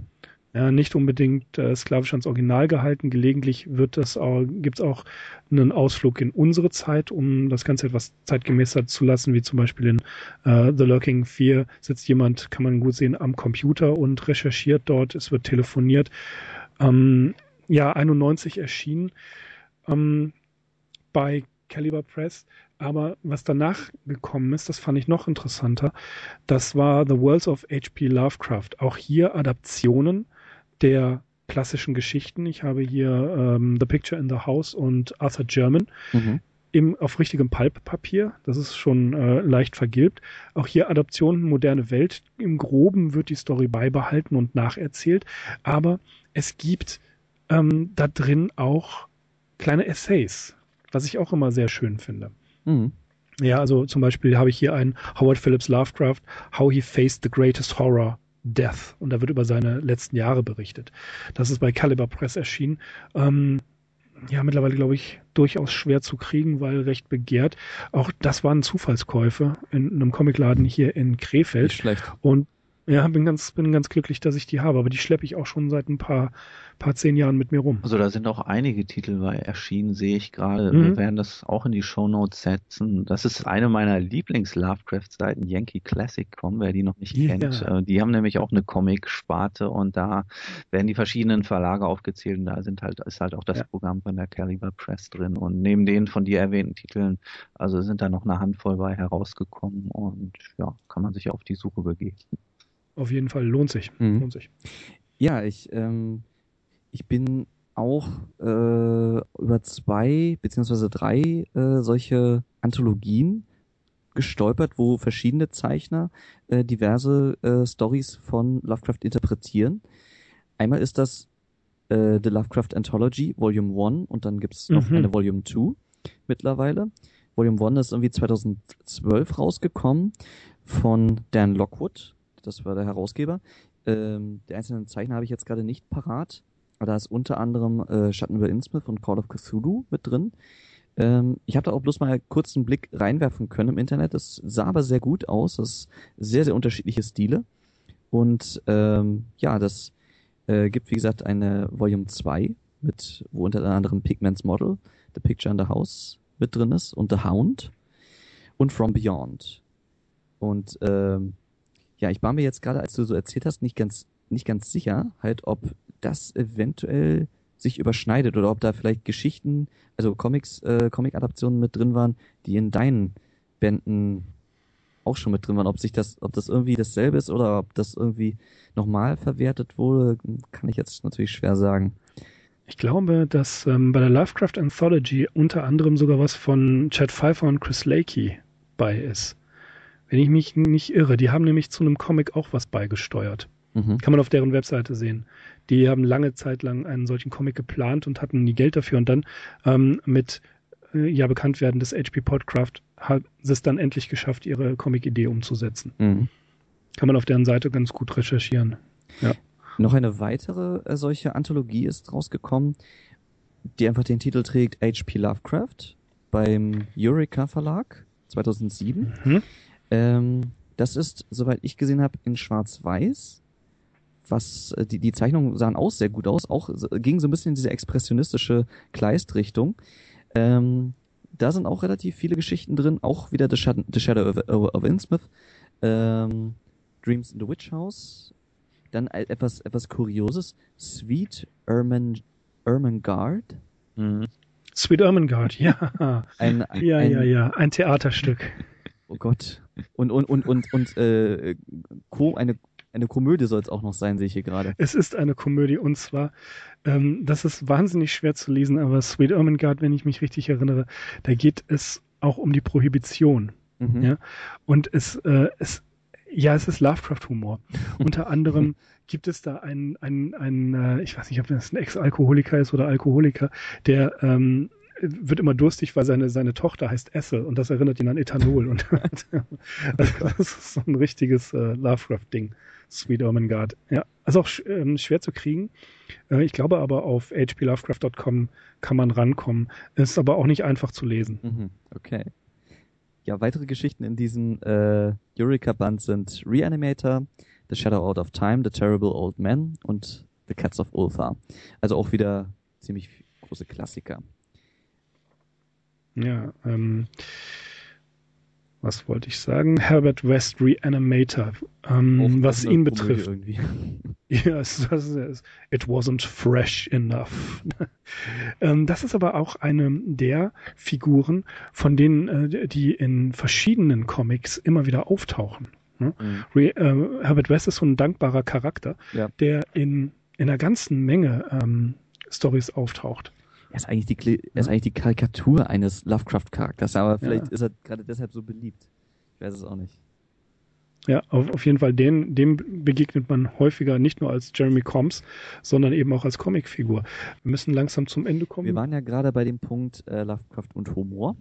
Ja, nicht unbedingt äh, sklavisch ans Original gehalten. Gelegentlich wird das auch, gibt's auch einen Ausflug in unsere Zeit, um das Ganze etwas zeitgemäßer zu lassen, wie zum Beispiel in äh, The Lurking 4 sitzt jemand, kann man gut sehen, am Computer und recherchiert dort, es wird telefoniert. Ähm, ja, 91 erschienen ähm, bei Caliber Press. Aber was danach gekommen ist, das fand ich noch interessanter, das war The Worlds of H.P. Lovecraft. Auch hier Adaptionen der klassischen Geschichten. Ich habe hier ähm, The Picture in the House und Arthur German mhm. im, auf richtigem Pulp-Papier. Das ist schon äh, leicht vergilbt. Auch hier Adaptionen moderne Welt. Im Groben wird die Story beibehalten und nacherzählt. Aber es gibt ähm, da drin auch kleine Essays, was ich auch immer sehr schön finde. Mhm. Ja, also zum Beispiel habe ich hier einen Howard Phillips Lovecraft, How He Faced the Greatest Horror, Death. Und da wird über seine letzten Jahre berichtet. Das ist bei Caliber Press erschienen. Ähm, ja, mittlerweile glaube ich durchaus schwer zu kriegen, weil recht begehrt. Auch das waren Zufallskäufe in einem Comicladen hier in Krefeld. Nicht schlecht. Und ja, bin ganz, bin ganz glücklich, dass ich die habe, aber die schleppe ich auch schon seit ein paar, paar zehn Jahren mit mir rum. Also da sind auch einige Titel bei erschienen, sehe ich gerade. Mhm. Wir werden das auch in die Show Notes setzen. Das ist eine meiner Lieblings-Lovecraft-Seiten, Yankee Classic.com, wer die noch nicht yeah. kennt. Äh, die haben nämlich auch eine Comic-Sparte und da werden die verschiedenen Verlage aufgezählt und da sind halt, ist halt auch das ja. Programm von der Caliber Press drin. Und neben den von dir erwähnten Titeln, also sind da noch eine Handvoll bei herausgekommen und ja, kann man sich auf die Suche begeben auf jeden Fall lohnt sich. Mhm. Lohnt sich. Ja, ich, ähm, ich bin auch äh, über zwei beziehungsweise drei äh, solche Anthologien gestolpert, wo verschiedene Zeichner äh, diverse äh, Stories von Lovecraft interpretieren. Einmal ist das äh, The Lovecraft Anthology Volume 1 und dann gibt's noch mhm. eine Volume 2 mittlerweile. Volume 1 ist irgendwie 2012 rausgekommen von Dan Lockwood das war der Herausgeber. Ähm, die einzelnen Zeichner habe ich jetzt gerade nicht parat, aber da ist unter anderem äh, Schatten über Innsmouth und Call of Cthulhu mit drin. Ähm, ich habe da auch bloß mal kurz einen Blick reinwerfen können im Internet. Das sah aber sehr gut aus. Das ist sehr, sehr unterschiedliche Stile. Und ähm, ja, das äh, gibt, wie gesagt, eine Volume 2 mit, wo unter anderem Pigment's Model, The Picture in the House mit drin ist und The Hound und From Beyond. Und ähm, ja, ich war mir jetzt gerade, als du so erzählt hast, nicht ganz, nicht ganz sicher, halt, ob das eventuell sich überschneidet oder ob da vielleicht Geschichten, also Comics, äh, Comic-Adaptionen mit drin waren, die in deinen Bänden auch schon mit drin waren. Ob sich das, ob das irgendwie dasselbe ist oder ob das irgendwie nochmal verwertet wurde, kann ich jetzt natürlich schwer sagen. Ich glaube, dass ähm, bei der Lovecraft Anthology unter anderem sogar was von Chad Pfeiffer und Chris Lakey bei ist. Wenn ich mich nicht irre, die haben nämlich zu einem Comic auch was beigesteuert. Mhm. Kann man auf deren Webseite sehen. Die haben lange Zeit lang einen solchen Comic geplant und hatten nie Geld dafür und dann ähm, mit äh, ja bekannt werden des HP Podcraft hat es dann endlich geschafft, ihre Comic-Idee umzusetzen. Mhm. Kann man auf deren Seite ganz gut recherchieren. Ja. Noch eine weitere äh, solche Anthologie ist rausgekommen, die einfach den Titel trägt HP Lovecraft beim Eureka Verlag 2007. Mhm. Ähm, das ist, soweit ich gesehen habe, in Schwarz-Weiß. Was äh, die, die Zeichnungen sahen auch sehr gut aus, auch ging so ein bisschen in diese expressionistische Kleist-Richtung. Ähm, da sind auch relativ viele Geschichten drin, auch wieder The Shadow, the Shadow of, of Innsmouth, ähm, Dreams in the Witch House, dann etwas, etwas Kurioses, Sweet Ermen, Ermengarde. Mhm. Sweet Ermengarde, ja. Ein, ein, ja, ja, ja, ein Theaterstück. Oh Gott. Und, und, und, und, und äh, eine eine Komödie soll es auch noch sein, sehe ich hier gerade. Es ist eine Komödie und zwar, ähm, das ist wahnsinnig schwer zu lesen, aber Sweet Ermengarde, wenn ich mich richtig erinnere, da geht es auch um die Prohibition. Mhm. Ja? Und es, äh, es, ja, es ist Lovecraft-Humor. Unter anderem gibt es da einen, einen, einen äh, ich weiß nicht, ob das ein Ex-Alkoholiker ist oder Alkoholiker, der ähm, wird immer durstig, weil seine, seine Tochter heißt Esse und das erinnert ihn an Ethanol. Und also das ist so ein richtiges äh, Lovecraft-Ding. Sweet Ermengarde. Ja, also auch ähm, schwer zu kriegen. Äh, ich glaube aber auf hplovecraft.com kann man rankommen. Ist aber auch nicht einfach zu lesen. Mhm, okay. Ja, weitere Geschichten in diesem äh, Eureka-Band sind Reanimator, The Shadow Out of Time, The Terrible Old Man und The Cats of Ulthar. Also auch wieder ziemlich große Klassiker. Ja, ähm, was wollte ich sagen? Herbert West Reanimator. Ähm, was ihn betrifft. ja, es, es, it wasn't fresh enough. ähm, das ist aber auch eine der Figuren, von denen, äh, die in verschiedenen Comics immer wieder auftauchen. Ne? Mhm. Re, äh, Herbert West ist so ein dankbarer Charakter, ja. der in, in einer ganzen Menge ähm, Stories auftaucht. Er ist eigentlich die, er ist eigentlich die Karikatur eines Lovecraft-Charakters, aber vielleicht ja. ist er gerade deshalb so beliebt. Ich weiß es auch nicht. Ja, auf, auf jeden Fall, den, dem begegnet man häufiger nicht nur als Jeremy Combs, sondern eben auch als Comicfigur. Wir müssen langsam zum Ende kommen. Wir waren ja gerade bei dem Punkt äh, Lovecraft und Humor.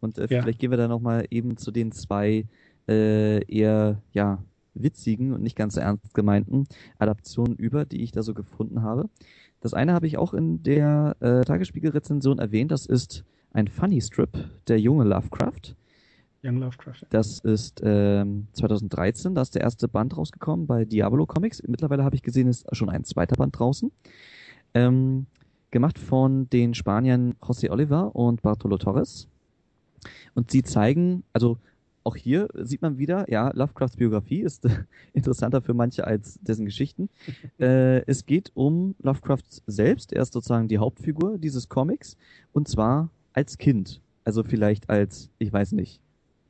Und äh, ja. vielleicht gehen wir da nochmal eben zu den zwei äh, eher, ja, witzigen und nicht ganz ernst gemeinten Adaptionen über, die ich da so gefunden habe. Das eine habe ich auch in der äh, Tagesspiegel-Rezension erwähnt. Das ist ein Funny Strip, der junge Lovecraft. Young Lovecraft. Das ist ähm, 2013, da ist der erste Band rausgekommen bei Diablo Comics. Mittlerweile habe ich gesehen, ist schon ein zweiter Band draußen. Ähm, gemacht von den Spaniern José Oliver und Bartolo Torres. Und sie zeigen, also auch hier sieht man wieder, ja, Lovecrafts Biografie ist äh, interessanter für manche als dessen Geschichten. äh, es geht um Lovecraft selbst. Er ist sozusagen die Hauptfigur dieses Comics. Und zwar als Kind. Also vielleicht als, ich weiß nicht,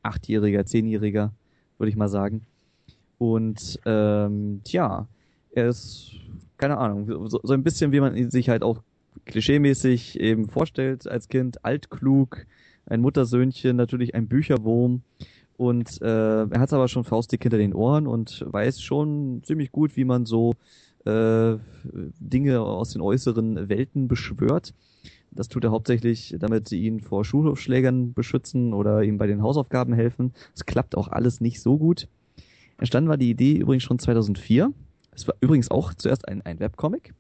Achtjähriger, Zehnjähriger, würde ich mal sagen. Und ähm, tja, er ist, keine Ahnung, so, so ein bisschen, wie man ihn sich halt auch klischeemäßig eben vorstellt als Kind, altklug, ein Muttersöhnchen, natürlich ein Bücherwurm und äh, er hat aber schon faustdick hinter den Ohren und weiß schon ziemlich gut, wie man so äh, Dinge aus den äußeren Welten beschwört. Das tut er hauptsächlich, damit sie ihn vor Schulhofschlägern beschützen oder ihm bei den Hausaufgaben helfen. Es klappt auch alles nicht so gut. Entstanden war die Idee übrigens schon 2004. Es war übrigens auch zuerst ein, ein Webcomic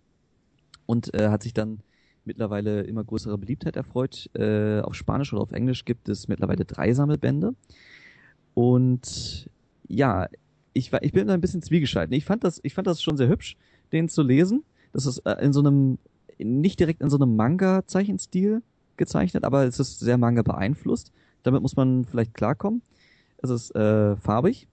und äh, hat sich dann mittlerweile immer größere Beliebtheit erfreut. Äh, auf Spanisch oder auf Englisch gibt es mittlerweile drei Sammelbände. Und ja, ich, war, ich bin da ein bisschen zwiegeschalten. Ich fand das, ich fand das schon sehr hübsch, den zu lesen. Das ist äh, in so einem, nicht direkt in so einem Manga-Zeichenstil gezeichnet, aber es ist sehr Manga beeinflusst. Damit muss man vielleicht klarkommen. Es ist äh, farbig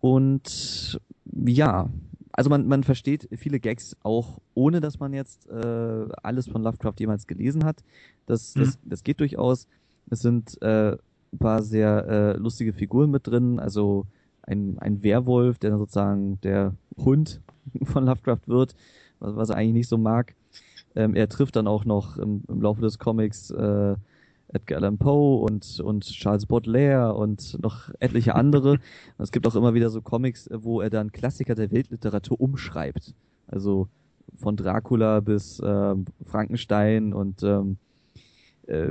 und ja, also man, man versteht viele Gags auch, ohne dass man jetzt äh, alles von Lovecraft jemals gelesen hat. Das, das, mhm. das geht durchaus. Es sind äh, paar sehr äh, lustige Figuren mit drin, also ein, ein Werwolf, der sozusagen der Hund von Lovecraft wird, was, was er eigentlich nicht so mag. Ähm, er trifft dann auch noch im, im Laufe des Comics äh, Edgar Allan Poe und, und Charles Baudelaire und noch etliche andere. es gibt auch immer wieder so Comics, wo er dann Klassiker der Weltliteratur umschreibt. Also von Dracula bis äh, Frankenstein und ähm, äh,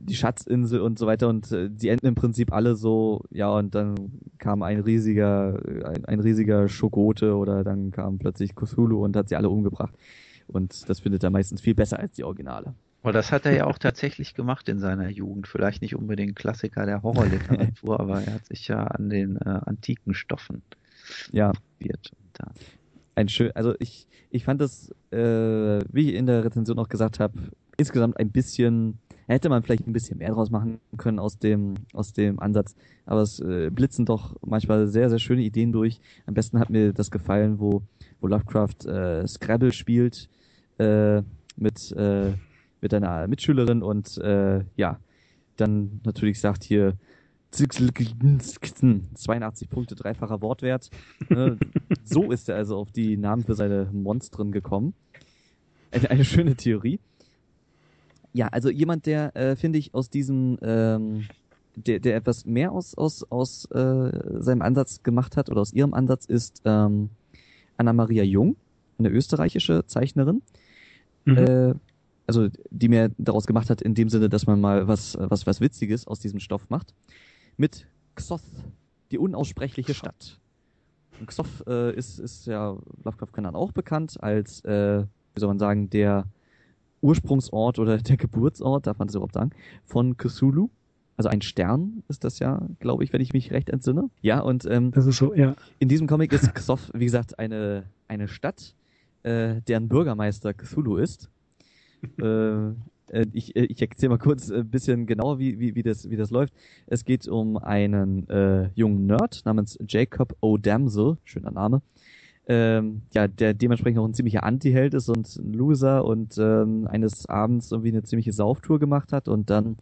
die Schatzinsel und so weiter und äh, die enden im Prinzip alle so, ja und dann kam ein riesiger, ein, ein riesiger Schogote oder dann kam plötzlich Cthulhu und hat sie alle umgebracht. Und das findet er meistens viel besser als die Originale. Aber das hat er ja auch tatsächlich gemacht in seiner Jugend. Vielleicht nicht unbedingt Klassiker der Horrorliteratur, aber er hat sich ja an den äh, antiken Stoffen ja. probiert. Ein schön, also ich, ich fand das, äh, wie ich in der Rezension auch gesagt habe, insgesamt ein bisschen, hätte man vielleicht ein bisschen mehr draus machen können aus dem, aus dem Ansatz. Aber es äh, blitzen doch manchmal sehr, sehr schöne Ideen durch. Am besten hat mir das gefallen, wo, wo Lovecraft äh, Scrabble spielt äh, mit äh, mit einer Mitschülerin und äh, ja, dann natürlich sagt hier 82 Punkte, dreifacher Wortwert. Ne? so ist er also auf die Namen für seine Monstren gekommen. Eine, eine schöne Theorie. Ja, also jemand, der, äh, finde ich, aus diesem, ähm, der, der etwas mehr aus, aus, aus äh, seinem Ansatz gemacht hat oder aus ihrem Ansatz, ist ähm, Anna-Maria Jung, eine österreichische Zeichnerin. Mhm. Äh, also die mir daraus gemacht hat, in dem Sinne, dass man mal was, was, was Witziges aus diesem Stoff macht. Mit Xoth, die unaussprechliche Stadt. Und Xoth äh, ist, ist ja Lovecraft-Kennern auch bekannt als, äh, wie soll man sagen, der Ursprungsort oder der Geburtsort, darf man das überhaupt sagen, von Cthulhu. Also ein Stern ist das ja, glaube ich, wenn ich mich recht entsinne. Ja, und ähm, das ist so, ja. in diesem Comic ist Xoth, wie gesagt, eine, eine Stadt, äh, deren Bürgermeister Cthulhu ist. Äh, äh, ich, äh, ich erzähle mal kurz ein bisschen genauer, wie, wie, wie, das, wie das läuft. Es geht um einen äh, jungen Nerd namens Jacob O'Damsel, schöner Name, ähm, ja, der dementsprechend auch ein ziemlicher Anti-Held ist und ein Loser und ähm, eines Abends irgendwie eine ziemliche Sauftour gemacht hat und dann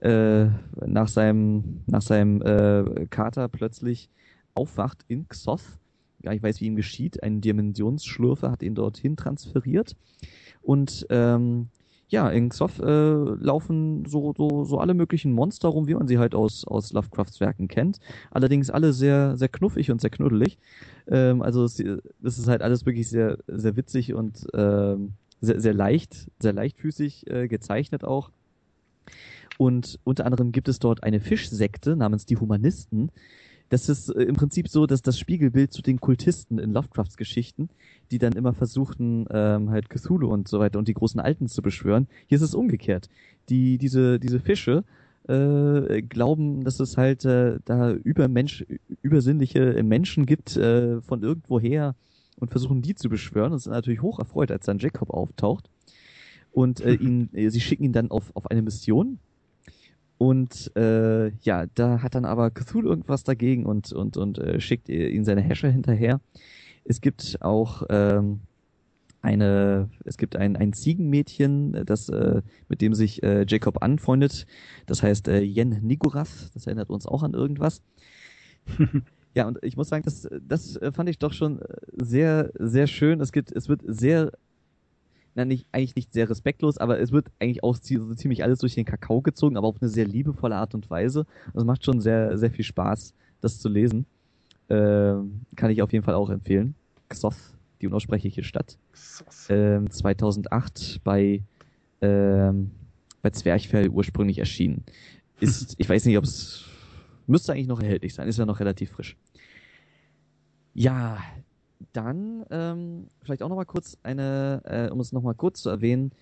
äh, nach seinem, nach seinem äh, Kater plötzlich aufwacht in Xoth. Ja, ich weiß, wie ihm geschieht. Ein Dimensionsschlürfer hat ihn dorthin transferiert und ähm, ja, in Xoth äh, laufen so, so, so alle möglichen Monster rum, wie man sie halt aus, aus Lovecrafts Werken kennt. Allerdings alle sehr, sehr knuffig und sehr knuddelig. Ähm, also es, es ist halt alles wirklich sehr, sehr witzig und ähm, sehr, sehr leicht, sehr leichtfüßig äh, gezeichnet auch. Und unter anderem gibt es dort eine Fischsekte namens die Humanisten, das ist äh, im Prinzip so, dass das Spiegelbild zu den Kultisten in Lovecrafts Geschichten, die dann immer versuchten, ähm, halt Cthulhu und so weiter und die großen Alten zu beschwören. Hier ist es umgekehrt. Die, diese, diese Fische äh, glauben, dass es halt äh, da übermensch, übersinnliche Menschen gibt äh, von irgendwoher und versuchen die zu beschwören und sind natürlich hoch erfreut, als dann Jacob auftaucht. Und äh, ihn, äh, sie schicken ihn dann auf, auf eine Mission, und äh, ja, da hat dann aber Cthulhu irgendwas dagegen und, und, und äh, schickt ihn seine Häscher hinterher. Es gibt auch ähm, eine, es gibt ein, ein Ziegenmädchen, das, äh, mit dem sich äh, Jacob anfreundet. Das heißt äh, Yen Nigurath. Das erinnert uns auch an irgendwas. ja, und ich muss sagen, das, das fand ich doch schon sehr, sehr schön. Es gibt, es wird sehr na, nicht, eigentlich nicht sehr respektlos, aber es wird eigentlich auch so ziemlich alles durch den Kakao gezogen, aber auf eine sehr liebevolle Art und Weise. Es macht schon sehr, sehr viel Spaß, das zu lesen. Ähm, kann ich auf jeden Fall auch empfehlen. Xoth, die unaussprechliche Stadt. Ähm, 2008 bei, ähm, bei Zwerchfell ursprünglich erschienen. Ist, ich weiß nicht, ob es müsste eigentlich noch erhältlich sein, ist ja noch relativ frisch. Ja, dann ähm, vielleicht auch noch mal kurz eine, äh, um es noch mal kurz zu erwähnen,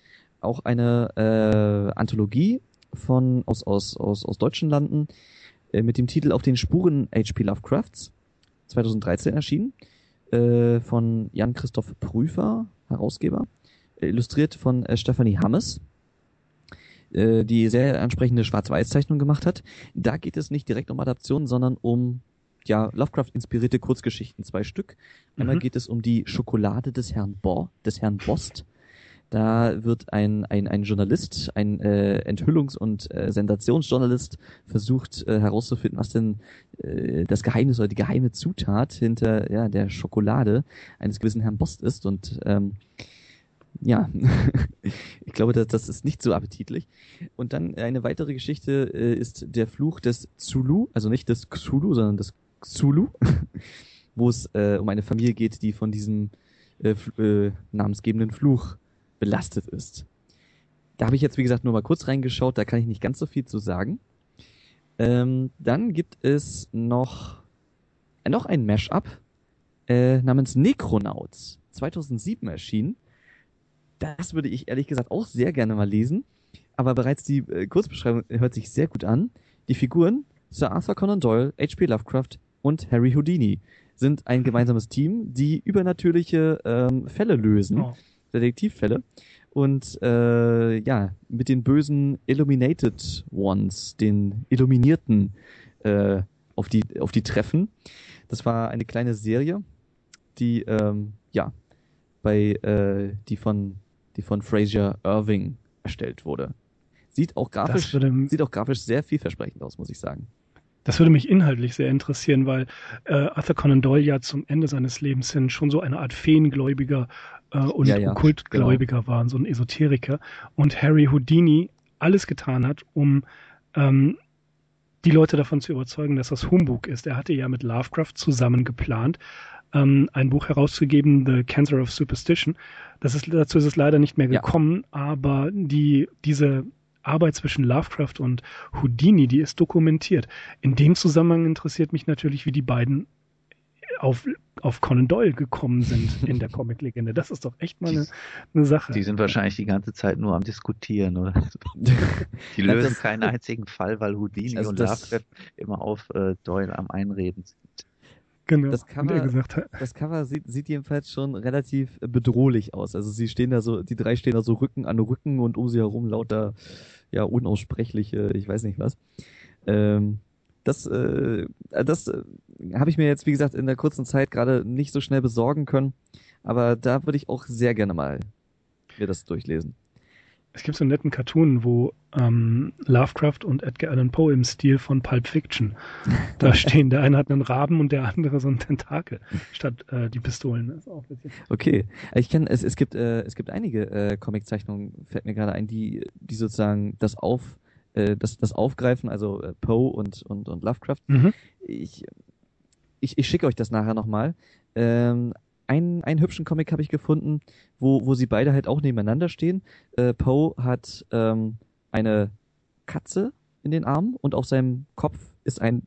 auch eine äh, Anthologie von aus aus aus aus deutschen Landen äh, mit dem Titel Auf den Spuren H.P. Lovecrafts. 2013 erschienen, äh, von Jan-Christoph Prüfer, Herausgeber, illustriert von äh, Stephanie Hammes, äh, die sehr ansprechende Schwarz-Weiß-Zeichnung gemacht hat. Da geht es nicht direkt um Adaptionen, sondern um ja, Lovecraft-inspirierte Kurzgeschichten, zwei Stück. Einmal mhm. geht es um die Schokolade des Herrn Bo, des Herrn Bost. Da wird ein, ein, ein Journalist, ein äh, Enthüllungs- und äh, Sensationsjournalist versucht äh, herauszufinden, was denn äh, das Geheimnis oder die geheime Zutat hinter ja, der Schokolade eines gewissen Herrn Bost ist. Und ähm, ja, ich glaube, das, das ist nicht so appetitlich. Und dann eine weitere Geschichte äh, ist der Fluch des Zulu, also nicht des Xulu, sondern des Zulu, wo es äh, um eine Familie geht, die von diesem äh, äh, namensgebenden Fluch belastet ist. Da habe ich jetzt, wie gesagt, nur mal kurz reingeschaut, da kann ich nicht ganz so viel zu sagen. Ähm, dann gibt es noch, äh, noch ein Mashup äh, namens Necronauts, 2007 erschienen. Das würde ich ehrlich gesagt auch sehr gerne mal lesen. Aber bereits die äh, Kurzbeschreibung hört sich sehr gut an. Die Figuren Sir Arthur Conan Doyle, H.P. Lovecraft und Harry Houdini sind ein gemeinsames Team, die übernatürliche ähm, Fälle lösen, oh. Detektivfälle. Und äh, ja, mit den bösen Illuminated Ones, den Illuminierten, äh, auf die auf die treffen. Das war eine kleine Serie, die ähm, ja bei äh, die von die von Fraser Irving erstellt wurde. Sieht auch grafisch sieht auch grafisch sehr vielversprechend aus, muss ich sagen. Das würde mich inhaltlich sehr interessieren, weil äh, Arthur Conan Doyle ja zum Ende seines Lebens hin schon so eine Art Feengläubiger äh, und ja, ja, Okkultgläubiger genau. war, so ein Esoteriker. Und Harry Houdini alles getan hat, um ähm, die Leute davon zu überzeugen, dass das Humbug ist. Er hatte ja mit Lovecraft zusammen geplant, ähm, ein Buch herauszugeben, The Cancer of Superstition. Das ist, dazu ist es leider nicht mehr gekommen, ja. aber die, diese Arbeit zwischen Lovecraft und Houdini, die ist dokumentiert. In dem Zusammenhang interessiert mich natürlich, wie die beiden auf, auf Conan Doyle gekommen sind in der Comic-Legende. Das ist doch echt mal eine, eine, Sache. Die sind wahrscheinlich die ganze Zeit nur am Diskutieren, oder? Die lösen das, keinen einzigen Fall, weil Houdini also und Lovecraft immer auf äh, Doyle am Einreden sind. Genau, das Cover, das Cover sieht, sieht jedenfalls schon relativ bedrohlich aus. Also sie stehen da so, die drei stehen da so Rücken an Rücken und um sie herum lauter, ja, unaussprechliche, ich weiß nicht was. Ähm, das, äh, das äh, habe ich mir jetzt, wie gesagt, in der kurzen Zeit gerade nicht so schnell besorgen können. Aber da würde ich auch sehr gerne mal mir das durchlesen. Es gibt so einen netten Cartoon, wo ähm, Lovecraft und Edgar Allan Poe im Stil von Pulp Fiction da stehen. Der eine hat einen Raben und der andere so einen Tentakel statt äh, die Pistolen. Auch okay, ich kenne es. Es gibt äh, es gibt einige äh, Comiczeichnungen, fällt mir gerade ein, die die sozusagen das auf äh, das das aufgreifen, also äh, Poe und und und Lovecraft. Mhm. Ich, ich ich schicke euch das nachher nochmal. Ähm, einen, einen hübschen Comic habe ich gefunden, wo, wo sie beide halt auch nebeneinander stehen. Äh, Poe hat ähm, eine Katze in den Armen und auf seinem Kopf ist ein,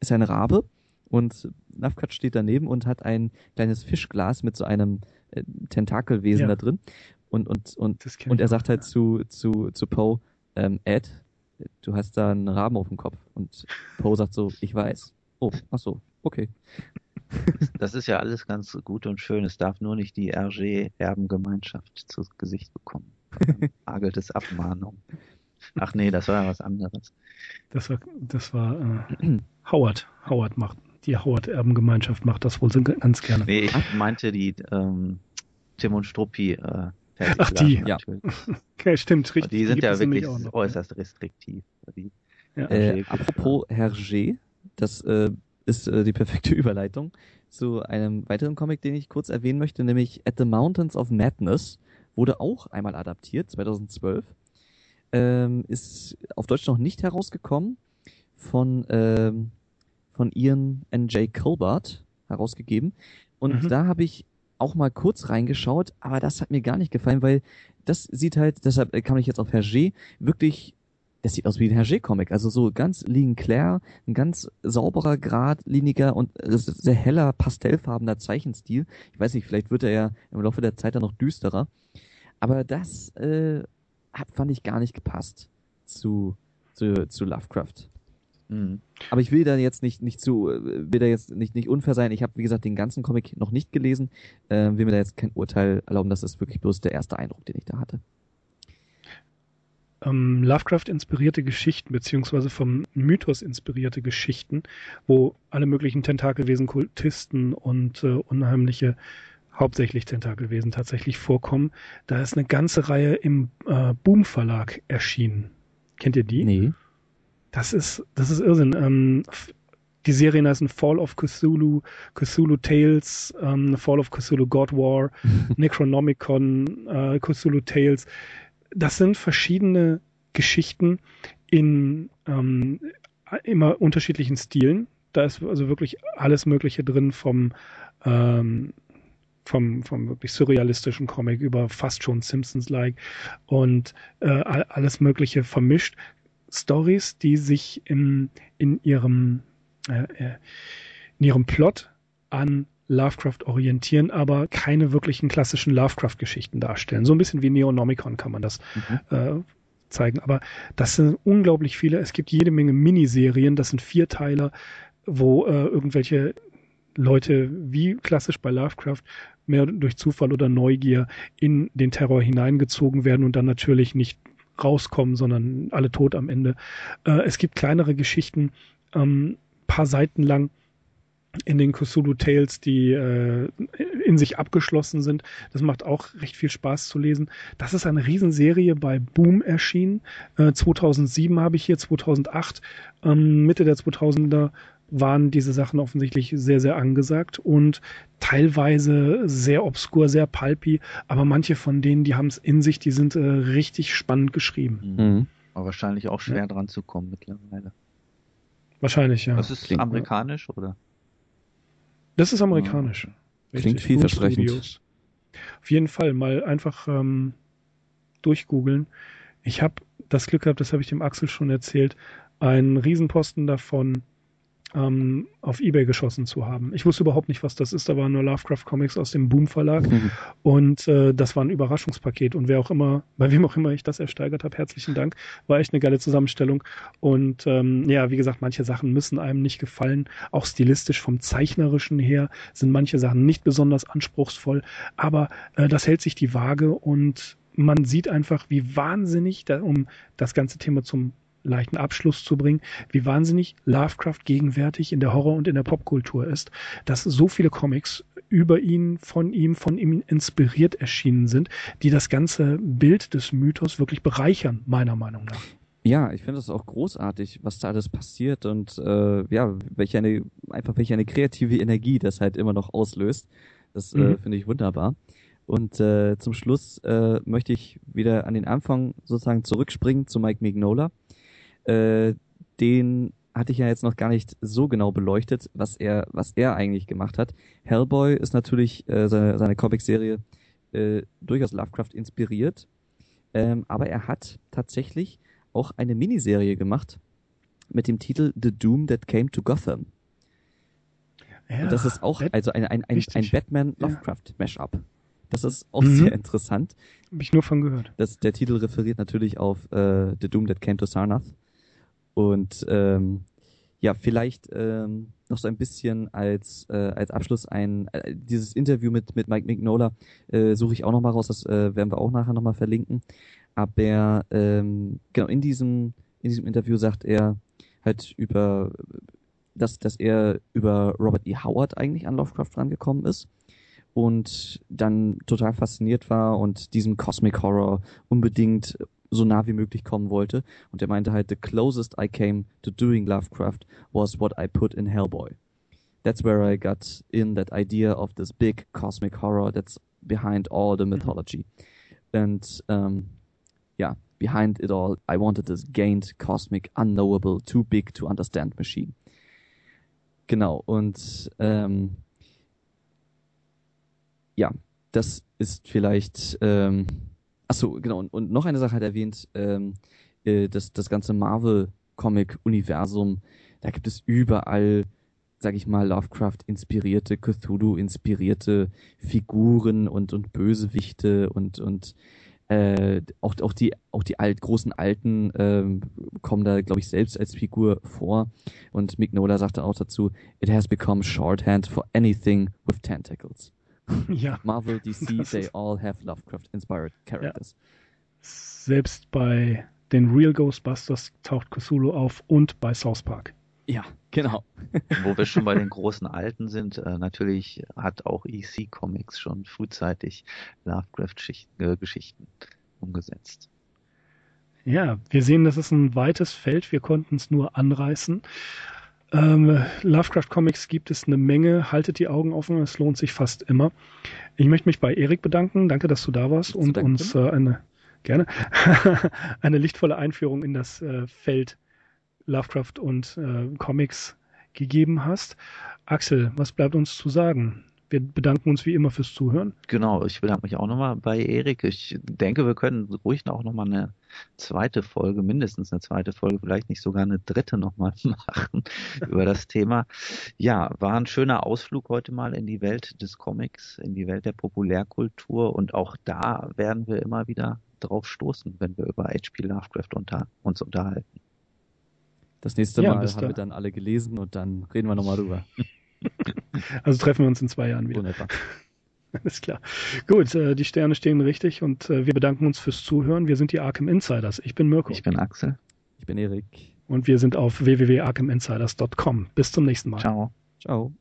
ist ein Rabe und Nafkat steht daneben und hat ein kleines Fischglas mit so einem äh, Tentakelwesen ja. da drin. Und, und, und, und er sagt halt zu, zu, zu Poe, ähm, Ed, du hast da einen Raben auf dem Kopf. Und Poe sagt so, ich weiß. Oh, ach so, okay. Das ist ja alles ganz gut und schön. Es darf nur nicht die RG-Erbengemeinschaft zu Gesicht bekommen. Agelt es Abmahnung. Ach nee, das war ja was anderes. Das war, das war äh, Howard. Howard macht, die Howard-Erbengemeinschaft macht das wohl ganz gerne. Nee, ich meinte die ähm, Tim und Struppi äh, Ach, die, ja. Okay, stimmt, richtig. Die sind die ja wirklich äußerst restriktiv. Die ja. Äh, apropos Hergé, das äh, ist äh, die perfekte Überleitung zu einem weiteren Comic, den ich kurz erwähnen möchte, nämlich At the Mountains of Madness. Wurde auch einmal adaptiert, 2012. Ähm, ist auf Deutsch noch nicht herausgekommen. Von, ähm, von Ian N.J. Colbert herausgegeben. Und mhm. da habe ich auch mal kurz reingeschaut, aber das hat mir gar nicht gefallen, weil das sieht halt, deshalb kam ich jetzt auf Hergé, wirklich das sieht aus wie ein Hergé-Comic. Also so ganz lean clair, ein ganz sauberer, geradliniger und sehr heller, pastellfarbener Zeichenstil. Ich weiß nicht, vielleicht wird er ja im Laufe der Zeit dann noch düsterer. Aber das äh, hat, fand ich gar nicht gepasst zu, zu, zu Lovecraft. Mhm. Aber ich will da jetzt nicht, nicht zu, will da jetzt nicht, nicht unfair sein. Ich habe, wie gesagt, den ganzen Comic noch nicht gelesen, äh, will mir da jetzt kein Urteil erlauben. Das ist wirklich bloß der erste Eindruck, den ich da hatte. Ähm, Lovecraft inspirierte Geschichten, beziehungsweise vom Mythos inspirierte Geschichten, wo alle möglichen Tentakelwesen, Kultisten und äh, unheimliche hauptsächlich Tentakelwesen tatsächlich vorkommen. Da ist eine ganze Reihe im äh, Boom Verlag erschienen. Kennt ihr die? Nee. Das ist, das ist Irrsinn. Ähm, die Serien heißen Fall of Cthulhu, Cthulhu Tales, ähm, Fall of Cthulhu God War, Necronomicon, äh, Cthulhu Tales. Das sind verschiedene Geschichten in ähm, immer unterschiedlichen Stilen. Da ist also wirklich alles Mögliche drin vom ähm, vom, vom wirklich surrealistischen Comic über fast schon Simpsons-like und äh, alles Mögliche vermischt. Stories, die sich in, in ihrem äh, äh, in ihrem Plot an Lovecraft orientieren, aber keine wirklichen klassischen Lovecraft-Geschichten darstellen. So ein bisschen wie Neonomicon kann man das mhm. äh, zeigen. Aber das sind unglaublich viele. Es gibt jede Menge Miniserien. Das sind Vierteiler, wo äh, irgendwelche Leute wie klassisch bei Lovecraft mehr durch Zufall oder Neugier in den Terror hineingezogen werden und dann natürlich nicht rauskommen, sondern alle tot am Ende. Äh, es gibt kleinere Geschichten, ähm, paar Seiten lang in den Cthulhu Tales, die äh, in sich abgeschlossen sind. Das macht auch recht viel Spaß zu lesen. Das ist eine Riesenserie bei Boom erschienen. Äh, 2007 habe ich hier, 2008, ähm, Mitte der 2000er waren diese Sachen offensichtlich sehr, sehr angesagt und teilweise sehr obskur, sehr pulpy, aber manche von denen, die haben es in sich, die sind äh, richtig spannend geschrieben. Mhm. Aber wahrscheinlich auch schwer ja. dran zu kommen mittlerweile. Wahrscheinlich, ja. Das ist Klingt amerikanisch, oder? Das ist amerikanisch. Ja. Klingt vielversprechend. Auf jeden Fall mal einfach ähm, durchgoogeln. Ich habe das Glück gehabt, das habe ich dem Axel schon erzählt, einen Riesenposten davon ähm, auf Ebay geschossen zu haben. Ich wusste überhaupt nicht, was das ist. Da waren nur Lovecraft Comics aus dem Boom Verlag mhm. und äh, das war ein Überraschungspaket. Und wer auch immer, bei wem auch immer ich das ersteigert habe, herzlichen Dank. War echt eine geile Zusammenstellung. Und ähm, ja, wie gesagt, manche Sachen müssen einem nicht gefallen. Auch stilistisch vom zeichnerischen her sind manche Sachen nicht besonders anspruchsvoll. Aber äh, das hält sich die Waage und man sieht einfach, wie wahnsinnig, da, um das ganze Thema zum leichten Abschluss zu bringen, wie wahnsinnig Lovecraft gegenwärtig in der Horror- und in der Popkultur ist, dass so viele Comics über ihn, von ihm, von ihm inspiriert erschienen sind, die das ganze Bild des Mythos wirklich bereichern, meiner Meinung nach. Ja, ich finde das auch großartig, was da alles passiert und äh, ja, welche eine einfach welche eine kreative Energie das halt immer noch auslöst. Das äh, mhm. äh, finde ich wunderbar. Und äh, zum Schluss äh, möchte ich wieder an den Anfang sozusagen zurückspringen zu Mike Mignola. Äh, den hatte ich ja jetzt noch gar nicht so genau beleuchtet, was er, was er eigentlich gemacht hat. Hellboy ist natürlich äh, seine, seine Comic-Serie äh, durchaus Lovecraft inspiriert, ähm, aber er hat tatsächlich auch eine Miniserie gemacht mit dem Titel The Doom That Came to Gotham. Ja, Und das ist auch also ein, ein, ein, ein Batman-Lovecraft-Mashup. Das ist auch mhm. sehr interessant. Habe ich nur von gehört. Das, der Titel referiert natürlich auf äh, The Doom That Came to Sarnath. Und ähm, ja, vielleicht ähm, noch so ein bisschen als, äh, als Abschluss ein, äh, dieses Interview mit, mit Mike Mignola äh, suche ich auch nochmal raus, das äh, werden wir auch nachher nochmal verlinken. Aber ähm, genau, in diesem, in diesem Interview sagt er halt über, dass, dass er über Robert E. Howard eigentlich an Lovecraft rangekommen ist und dann total fasziniert war und diesem Cosmic Horror unbedingt so nah wie möglich kommen wollte. Und er meinte halt, the closest I came to doing Lovecraft was what I put in Hellboy. That's where I got in that idea of this big cosmic horror that's behind all the mythology. And um, yeah, behind it all, I wanted this gained, cosmic, unknowable, too big to understand machine. Genau, und ähm, ja, das ist vielleicht ähm, Achso, genau. Und, und noch eine Sache hat erwähnt, ähm, äh, das, das ganze Marvel-Comic-Universum, da gibt es überall, sag ich mal, Lovecraft-inspirierte, Cthulhu-inspirierte Figuren und, und Bösewichte und, und Äh, auch, auch die, auch die alt, großen Alten ähm, kommen da, glaube ich, selbst als Figur vor. Und Mick Nola sagte auch dazu, it has become shorthand for anything with tentacles. Ja. Marvel, DC, Das they all have Lovecraft-inspired characters. Selbst bei den Real Ghostbusters taucht Cthulhu auf und bei South Park. Ja, genau. Wo wir schon bei den großen Alten sind, äh, natürlich hat auch EC Comics schon frühzeitig Lovecraft-Geschichten umgesetzt. Ja, wir sehen, das ist ein weites Feld. Wir konnten es nur anreißen. Ähm, Lovecraft Comics gibt es eine Menge. Haltet die Augen offen, es lohnt sich fast immer. Ich möchte mich bei Erik bedanken. Danke, dass du da warst und danken. uns äh, eine gerne eine lichtvolle Einführung in das äh, Feld Lovecraft und äh, Comics gegeben hast. Axel, was bleibt uns zu sagen? Wir bedanken uns wie immer fürs Zuhören. Genau, ich bedanke mich auch nochmal bei Erik. Ich denke, wir können ruhig auch nochmal eine zweite Folge, mindestens eine zweite Folge, vielleicht nicht sogar eine dritte nochmal machen über das Thema. Ja, war ein schöner Ausflug heute mal in die Welt des Comics, in die Welt der Populärkultur und auch da werden wir immer wieder drauf stoßen, wenn wir über H.P. Lovecraft unter, uns unterhalten. Das nächste Ja, Mal haben da. wir dann alle gelesen und dann reden wir nochmal drüber. Also treffen wir uns in zwei Jahren wieder. Etwa. Alles klar. Gut, äh, die Sterne stehen richtig und äh, wir bedanken uns fürs Zuhören. Wir sind die Arkham Insiders. Ich bin Mirko Ich bin Axel. Ich bin Erik. und wir sind auf www.arkhaminsiders.com. Bis zum nächsten Mal. Ciao. Ciao.